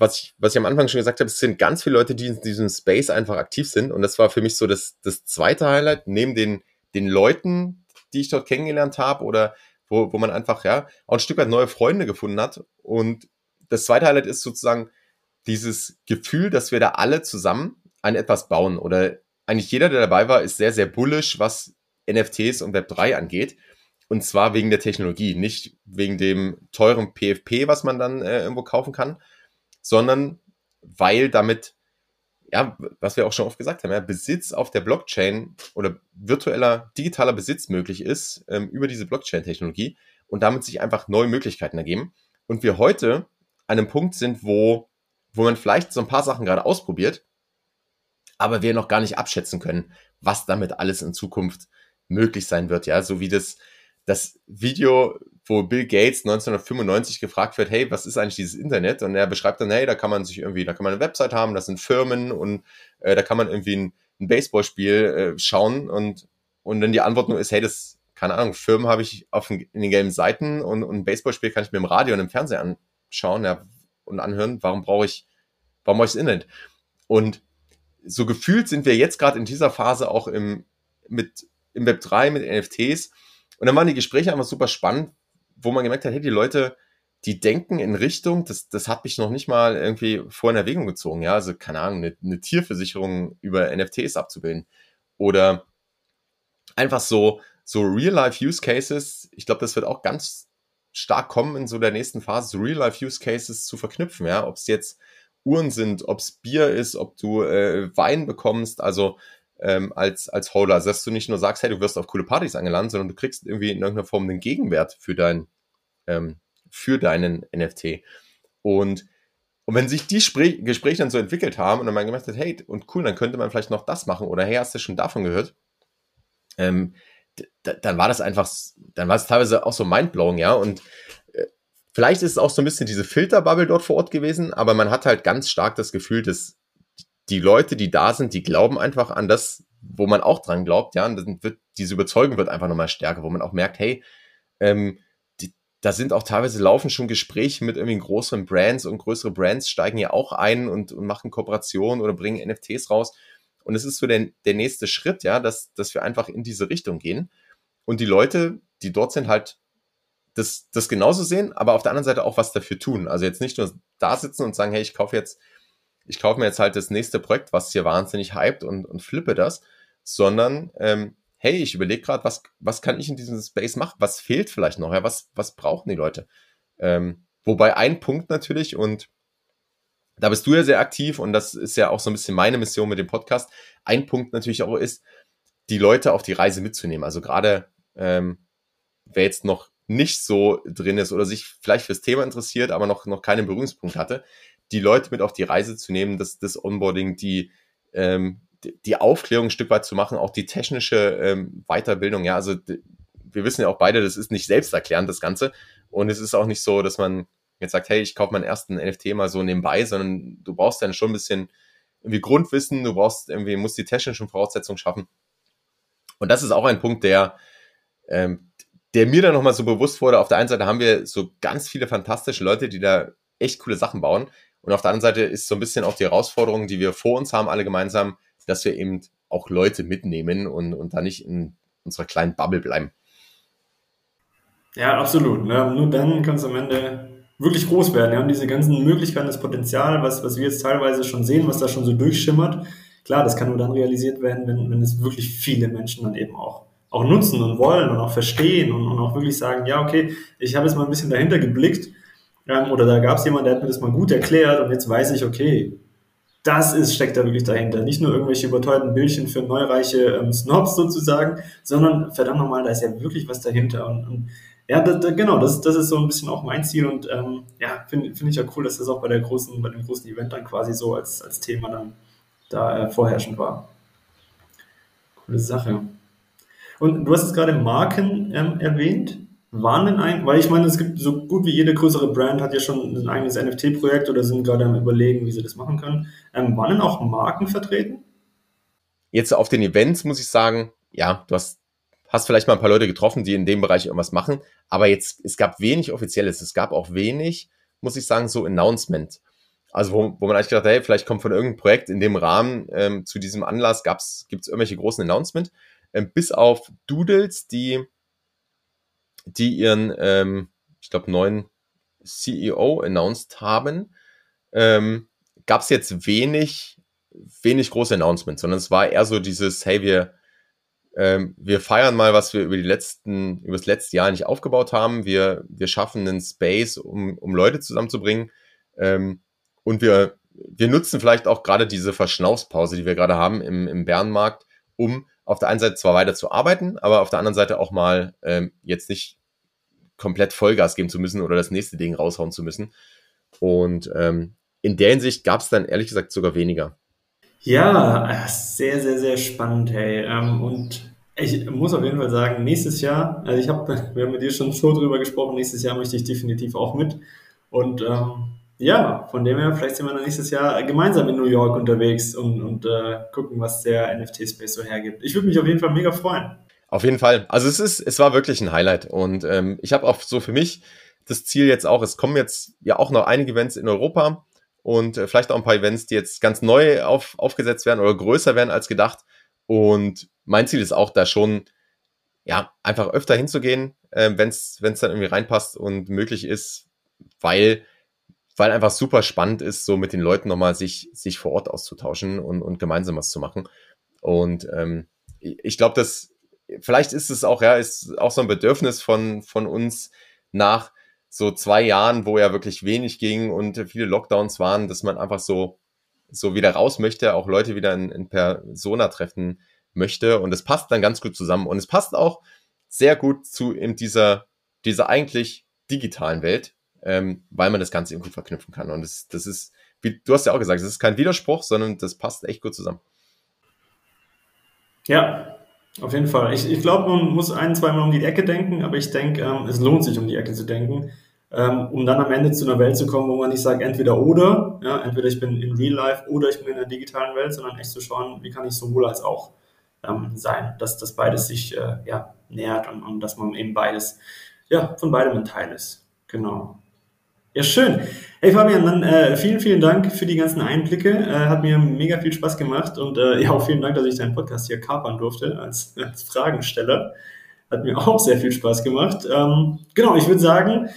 was ich, was ich am Anfang schon gesagt habe, es sind ganz viele Leute, die in diesem Space einfach aktiv sind. Und das war für mich so das, das zweite Highlight, neben den, den Leuten, die ich dort kennengelernt habe oder wo, wo man einfach, ja, auch ein Stück weit neue Freunde gefunden hat. Und das zweite Highlight ist sozusagen dieses Gefühl, dass wir da alle zusammen an etwas bauen oder eigentlich jeder, der dabei war, ist sehr, sehr bullish, was NFTs und Web3 angeht. Und zwar wegen der Technologie, nicht wegen dem teuren PFP, was man dann äh, irgendwo kaufen kann, sondern weil damit, ja, was wir auch schon oft gesagt haben, ja, Besitz auf der Blockchain oder virtueller digitaler Besitz möglich ist ähm, über diese Blockchain-Technologie und damit sich einfach neue Möglichkeiten ergeben. Und wir heute an einem Punkt sind, wo, wo man vielleicht so ein paar Sachen gerade ausprobiert, aber wir noch gar nicht abschätzen können, was damit alles in Zukunft möglich sein wird. Ja, so wie das, das Video wo Bill Gates 1995 gefragt wird, hey, was ist eigentlich dieses Internet? Und er beschreibt dann, hey, da kann man sich irgendwie, da kann man eine Website haben, das sind Firmen und äh, da kann man irgendwie ein, ein Baseballspiel äh, schauen und, und dann die Antwort nur ist, hey, das, keine Ahnung, Firmen habe ich auf in den gelben Seiten und, und ein Baseballspiel kann ich mir im Radio und im Fernsehen anschauen ja, und anhören. Warum brauche ich, warum brauche ich das Internet? Und so gefühlt sind wir jetzt gerade in dieser Phase auch im, mit, im Web 3, mit NFTs. Und dann waren die Gespräche einfach super spannend, wo man gemerkt hat, hey, die Leute, die denken in Richtung, das, das hat mich noch nicht mal irgendwie vor in Erwägung gezogen, ja, also keine Ahnung, eine, eine Tierversicherung über NFTs abzubilden. Oder einfach so, so Real-Life-Use-Cases, ich glaube, das wird auch ganz stark kommen in so der nächsten Phase, so Real-Life-Use-Cases zu verknüpfen, ja, ob es jetzt Uhren sind, ob es Bier ist, ob du äh, Wein bekommst, also ähm, als, als Holder. Also, dass du nicht nur sagst, hey, du wirst auf coole Partys eingeladen, sondern du kriegst irgendwie in irgendeiner Form einen Gegenwert für, dein, ähm, für deinen NFT. Und, und wenn sich die Spre Gespräche dann so entwickelt haben und dann man gemerkt hat, hey, und cool, dann könnte man vielleicht noch das machen oder hey, hast du schon davon gehört? Ähm, dann war das einfach, dann war es teilweise auch so mindblowing, ja. Und äh, vielleicht ist es auch so ein bisschen diese Filterbubble dort vor Ort gewesen, aber man hat halt ganz stark das Gefühl, dass die Leute, die da sind, die glauben einfach an das, wo man auch dran glaubt, ja, und dann wird, diese Überzeugung wird einfach nochmal stärker, wo man auch merkt, hey, ähm, die, da sind auch teilweise laufen schon Gespräche mit irgendwie größeren Brands und größere Brands steigen ja auch ein und, und machen Kooperationen oder bringen NFTs raus. Und es ist so der, der nächste Schritt, ja, dass, dass wir einfach in diese Richtung gehen. Und die Leute, die dort sind, halt das, das genauso sehen, aber auf der anderen Seite auch was dafür tun. Also jetzt nicht nur da sitzen und sagen, hey, ich kaufe jetzt ich kaufe mir jetzt halt das nächste Projekt, was hier wahnsinnig hypt und, und flippe das, sondern ähm, hey, ich überlege gerade, was, was kann ich in diesem Space machen? Was fehlt vielleicht noch? Ja, was, was brauchen die Leute? Ähm, wobei ein Punkt natürlich, und da bist du ja sehr aktiv und das ist ja auch so ein bisschen meine Mission mit dem Podcast, ein Punkt natürlich auch ist, die Leute auf die Reise mitzunehmen. Also gerade ähm, wer jetzt noch nicht so drin ist oder sich vielleicht fürs Thema interessiert, aber noch, noch keinen Berührungspunkt hatte, die Leute mit auf die Reise zu nehmen, das, das Onboarding, die, ähm, die Aufklärung ein Stück weit zu machen, auch die technische ähm, Weiterbildung. Ja, also wir wissen ja auch beide, das ist nicht selbsterklärend, das Ganze. Und es ist auch nicht so, dass man jetzt sagt, hey, ich kaufe meinen ersten NFT mal so nebenbei, sondern du brauchst dann schon ein bisschen irgendwie Grundwissen, du brauchst irgendwie, musst die technischen Voraussetzungen schaffen. Und das ist auch ein Punkt, der, ähm, der mir dann nochmal so bewusst wurde. Auf der einen Seite haben wir so ganz viele fantastische Leute, die da echt coole Sachen bauen. Und auf der anderen Seite ist so ein bisschen auch die Herausforderung, die wir vor uns haben, alle gemeinsam, dass wir eben auch Leute mitnehmen und, und da nicht in unserer kleinen Bubble bleiben. Ja, absolut. Ne? Nur dann kann es am Ende wirklich groß werden. Ja? Und diese ganzen Möglichkeiten, das Potenzial, was, was wir jetzt teilweise schon sehen, was da schon so durchschimmert, klar, das kann nur dann realisiert werden, wenn, wenn es wirklich viele Menschen dann eben auch, auch nutzen und wollen und auch verstehen und, und auch wirklich sagen, ja, okay, ich habe jetzt mal ein bisschen dahinter geblickt ähm, oder da gab es jemanden, der hat mir das mal gut erklärt und jetzt weiß ich, okay, das ist, steckt da wirklich dahinter. Nicht nur irgendwelche überteuerten Bildchen für neureiche ähm, Snobs sozusagen, sondern verdammt nochmal, da ist ja wirklich was dahinter. Und, und ja, da, da, genau, das, das ist so ein bisschen auch mein Ziel und ähm, ja, finde find ich ja cool, dass das auch bei der großen, bei dem großen Event dann quasi so als, als Thema dann da äh, vorherrschend war. Coole Sache. Und du hast jetzt gerade Marken ähm, erwähnt. Waren denn ein, weil ich meine, es gibt so gut wie jede größere Brand hat ja schon ein eigenes NFT-Projekt oder sind gerade am überlegen, wie sie das machen können. Ähm, waren denn auch Marken vertreten? Jetzt auf den Events muss ich sagen, ja, du hast, hast vielleicht mal ein paar Leute getroffen, die in dem Bereich irgendwas machen, aber jetzt, es gab wenig Offizielles, es gab auch wenig, muss ich sagen, so Announcement. Also wo, wo man eigentlich gedacht hat, hey, vielleicht kommt von irgendeinem Projekt in dem Rahmen ähm, zu diesem Anlass, gab's, gibt's irgendwelche großen Announcement, ähm, bis auf Doodles, die die ihren, ähm, ich glaube, neuen CEO announced haben, ähm, gab es jetzt wenig, wenig große Announcements, sondern es war eher so dieses, hey, wir, ähm, wir feiern mal, was wir über die letzten, über das letzte Jahr nicht aufgebaut haben. Wir, wir schaffen einen Space, um, um Leute zusammenzubringen. Ähm, und wir, wir nutzen vielleicht auch gerade diese Verschnaufspause, die wir gerade haben im, im Bärenmarkt, um auf der einen Seite zwar weiter zu arbeiten, aber auf der anderen Seite auch mal ähm, jetzt nicht komplett Vollgas geben zu müssen oder das nächste Ding raushauen zu müssen. Und ähm, in der Hinsicht gab es dann ehrlich gesagt sogar weniger. Ja, sehr, sehr, sehr spannend, hey. Ähm, und ich muss auf jeden Fall sagen, nächstes Jahr, also ich habe, wir haben mit dir schon so drüber gesprochen, nächstes Jahr möchte ich definitiv auch mit. Und ähm, ja, von dem her, vielleicht sind wir dann nächstes Jahr gemeinsam in New York unterwegs und, und äh, gucken, was der NFT-Space so hergibt. Ich würde mich auf jeden Fall mega freuen. Auf jeden Fall. Also es ist, es war wirklich ein Highlight. Und ähm, ich habe auch so für mich das Ziel jetzt auch, es kommen jetzt ja auch noch einige Events in Europa und äh, vielleicht auch ein paar Events, die jetzt ganz neu auf, aufgesetzt werden oder größer werden als gedacht. Und mein Ziel ist auch da schon, ja, einfach öfter hinzugehen, äh, wenn es dann irgendwie reinpasst und möglich ist, weil weil einfach super spannend ist, so mit den Leuten nochmal sich, sich vor Ort auszutauschen und, und gemeinsam was zu machen. Und ähm, ich glaube, dass vielleicht ist es auch, ja, ist auch so ein Bedürfnis von, von uns nach so zwei Jahren, wo ja wirklich wenig ging und viele Lockdowns waren, dass man einfach so, so wieder raus möchte, auch Leute wieder in, in Persona treffen möchte. Und es passt dann ganz gut zusammen. Und es passt auch sehr gut zu in dieser, dieser eigentlich digitalen Welt, ähm, weil man das Ganze gut verknüpfen kann. Und das, das ist, wie du hast ja auch gesagt, das ist kein Widerspruch, sondern das passt echt gut zusammen. Ja, auf jeden Fall. Ich, ich glaube, man muss ein, zweimal um die Ecke denken, aber ich denke, ähm, es lohnt sich, um die Ecke zu denken, ähm, um dann am Ende zu einer Welt zu kommen, wo man nicht sagt, entweder oder, ja, entweder ich bin in Real Life oder ich bin in der digitalen Welt, sondern echt zu schauen, wie kann ich sowohl als auch ähm, sein, dass das beides sich äh, ja, nähert und, und dass man eben beides, ja, von beidem ein Teil ist. Genau. Ja, schön. Hey Fabian, dann äh, vielen, vielen Dank für die ganzen Einblicke. Äh, hat mir mega viel Spaß gemacht und äh, ja, auch vielen Dank, dass ich deinen Podcast hier kapern durfte als, als Fragensteller. Hat mir auch sehr viel Spaß gemacht. Ähm, genau, ich würde sagen,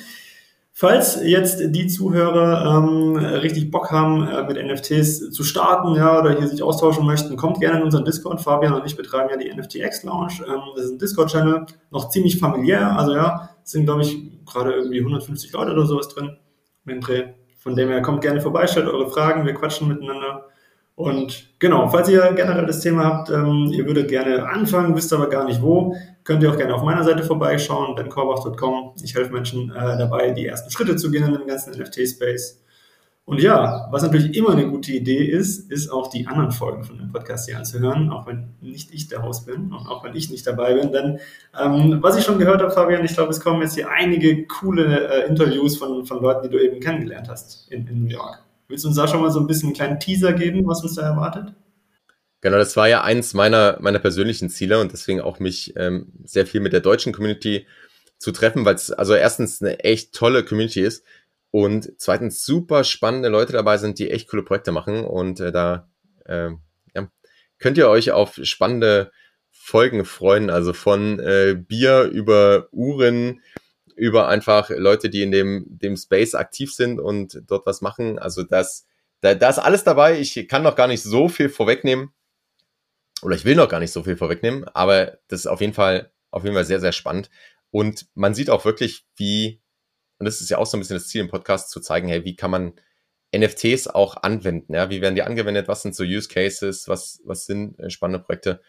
falls jetzt die Zuhörer ähm, richtig Bock haben, äh, mit NFTs zu starten, ja, oder hier sich austauschen möchten, kommt gerne in unseren Discord. Fabian und ich betreiben ja die NFTX Lounge. Ähm, das ist ein Discord-Channel, noch ziemlich familiär. Also ja, sind, glaube ich, gerade irgendwie 150 Leute oder sowas drin Dreh. Von dem her kommt gerne vorbei, stellt eure Fragen, wir quatschen miteinander. Und genau, falls ihr generell das Thema habt, ähm, ihr würdet gerne anfangen, wisst aber gar nicht wo, könnt ihr auch gerne auf meiner Seite vorbeischauen, benkorbach.com. Ich helfe Menschen äh, dabei, die ersten Schritte zu gehen in dem ganzen NFT-Space. Und ja, was natürlich immer eine gute Idee ist, ist auch die anderen Folgen von dem Podcast hier anzuhören, auch wenn nicht ich der Host bin und auch wenn ich nicht dabei bin. Denn ähm, was ich schon gehört habe, Fabian, ich glaube, es kommen jetzt hier einige coole äh, Interviews von, von Leuten, die du eben kennengelernt hast in, in New York. Willst du uns da schon mal so ein bisschen einen kleinen Teaser geben, was uns da erwartet? Genau, das war ja eins meiner, meiner persönlichen Ziele und deswegen auch mich ähm, sehr viel mit der deutschen Community zu treffen, weil es also erstens eine echt tolle Community ist und zweitens super spannende Leute dabei sind, die echt coole Projekte machen. Und äh, da äh, ja, könnt ihr euch auf spannende Folgen freuen. Also von äh, Bier über Uhren über einfach Leute, die in dem, dem Space aktiv sind und dort was machen. Also das, da, da ist alles dabei. Ich kann noch gar nicht so viel vorwegnehmen. Oder ich will noch gar nicht so viel vorwegnehmen, aber das ist auf jeden Fall, auf jeden Fall sehr, sehr spannend. Und man sieht auch wirklich, wie, und das ist ja auch so ein bisschen das Ziel im Podcast, zu zeigen, hey, wie kann man NFTs auch anwenden? Ja, wie werden die angewendet? Was sind so Use Cases? Was, was sind äh, spannende Projekte?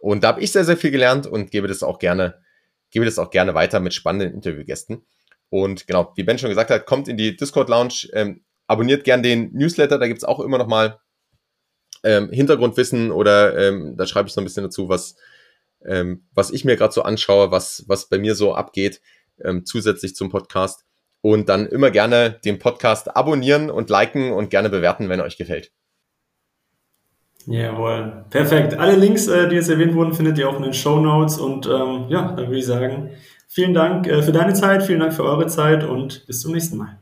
Und da habe ich sehr, sehr viel gelernt und gebe das auch gerne, gebe das auch gerne weiter mit spannenden Interviewgästen. Und genau, wie Ben schon gesagt hat, kommt in die Discord Lounge, ähm, abonniert gern den Newsletter, da gibt's auch immer noch mal ähm, Hintergrundwissen oder ähm, da schreibe ich so ein bisschen dazu, was, ähm, was ich mir gerade so anschaue, was, was bei mir so abgeht, ähm, zusätzlich zum Podcast. Und dann immer gerne den Podcast abonnieren und liken und gerne bewerten, wenn er euch gefällt. Jawohl, perfekt. Alle Links, äh, die jetzt erwähnt wurden, findet ihr auch in den Show Notes. Und ähm, ja, dann würde ich sagen, vielen Dank äh, für deine Zeit, vielen Dank für eure Zeit und bis zum nächsten Mal.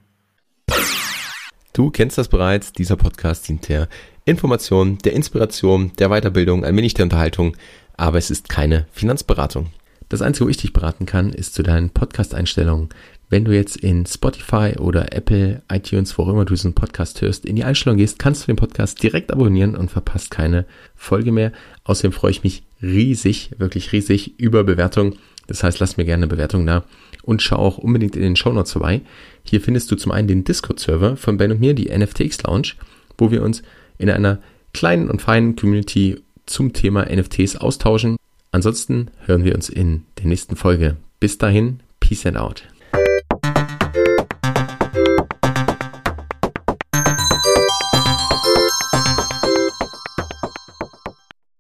Du kennst das bereits, dieser Podcast dient der Information, der Inspiration, der Weiterbildung, ein wenig der Unterhaltung, aber es ist keine Finanzberatung. Das Einzige, wo ich dich beraten kann, ist zu deinen Podcast-Einstellungen. Wenn du jetzt in Spotify oder Apple, iTunes, wo auch immer du diesen Podcast hörst, in die Einstellung gehst, kannst du den Podcast direkt abonnieren und verpasst keine Folge mehr. Außerdem freue ich mich riesig, wirklich riesig über Bewertungen. Das heißt, lass mir gerne eine Bewertung da und schau auch unbedingt in den Show Notes vorbei. Hier findest du zum einen den Discord-Server von Ben und mir, die NFTX Lounge, wo wir uns in einer kleinen und feinen Community zum Thema NFTs austauschen. Ansonsten hören wir uns in der nächsten Folge. Bis dahin, Peace and out.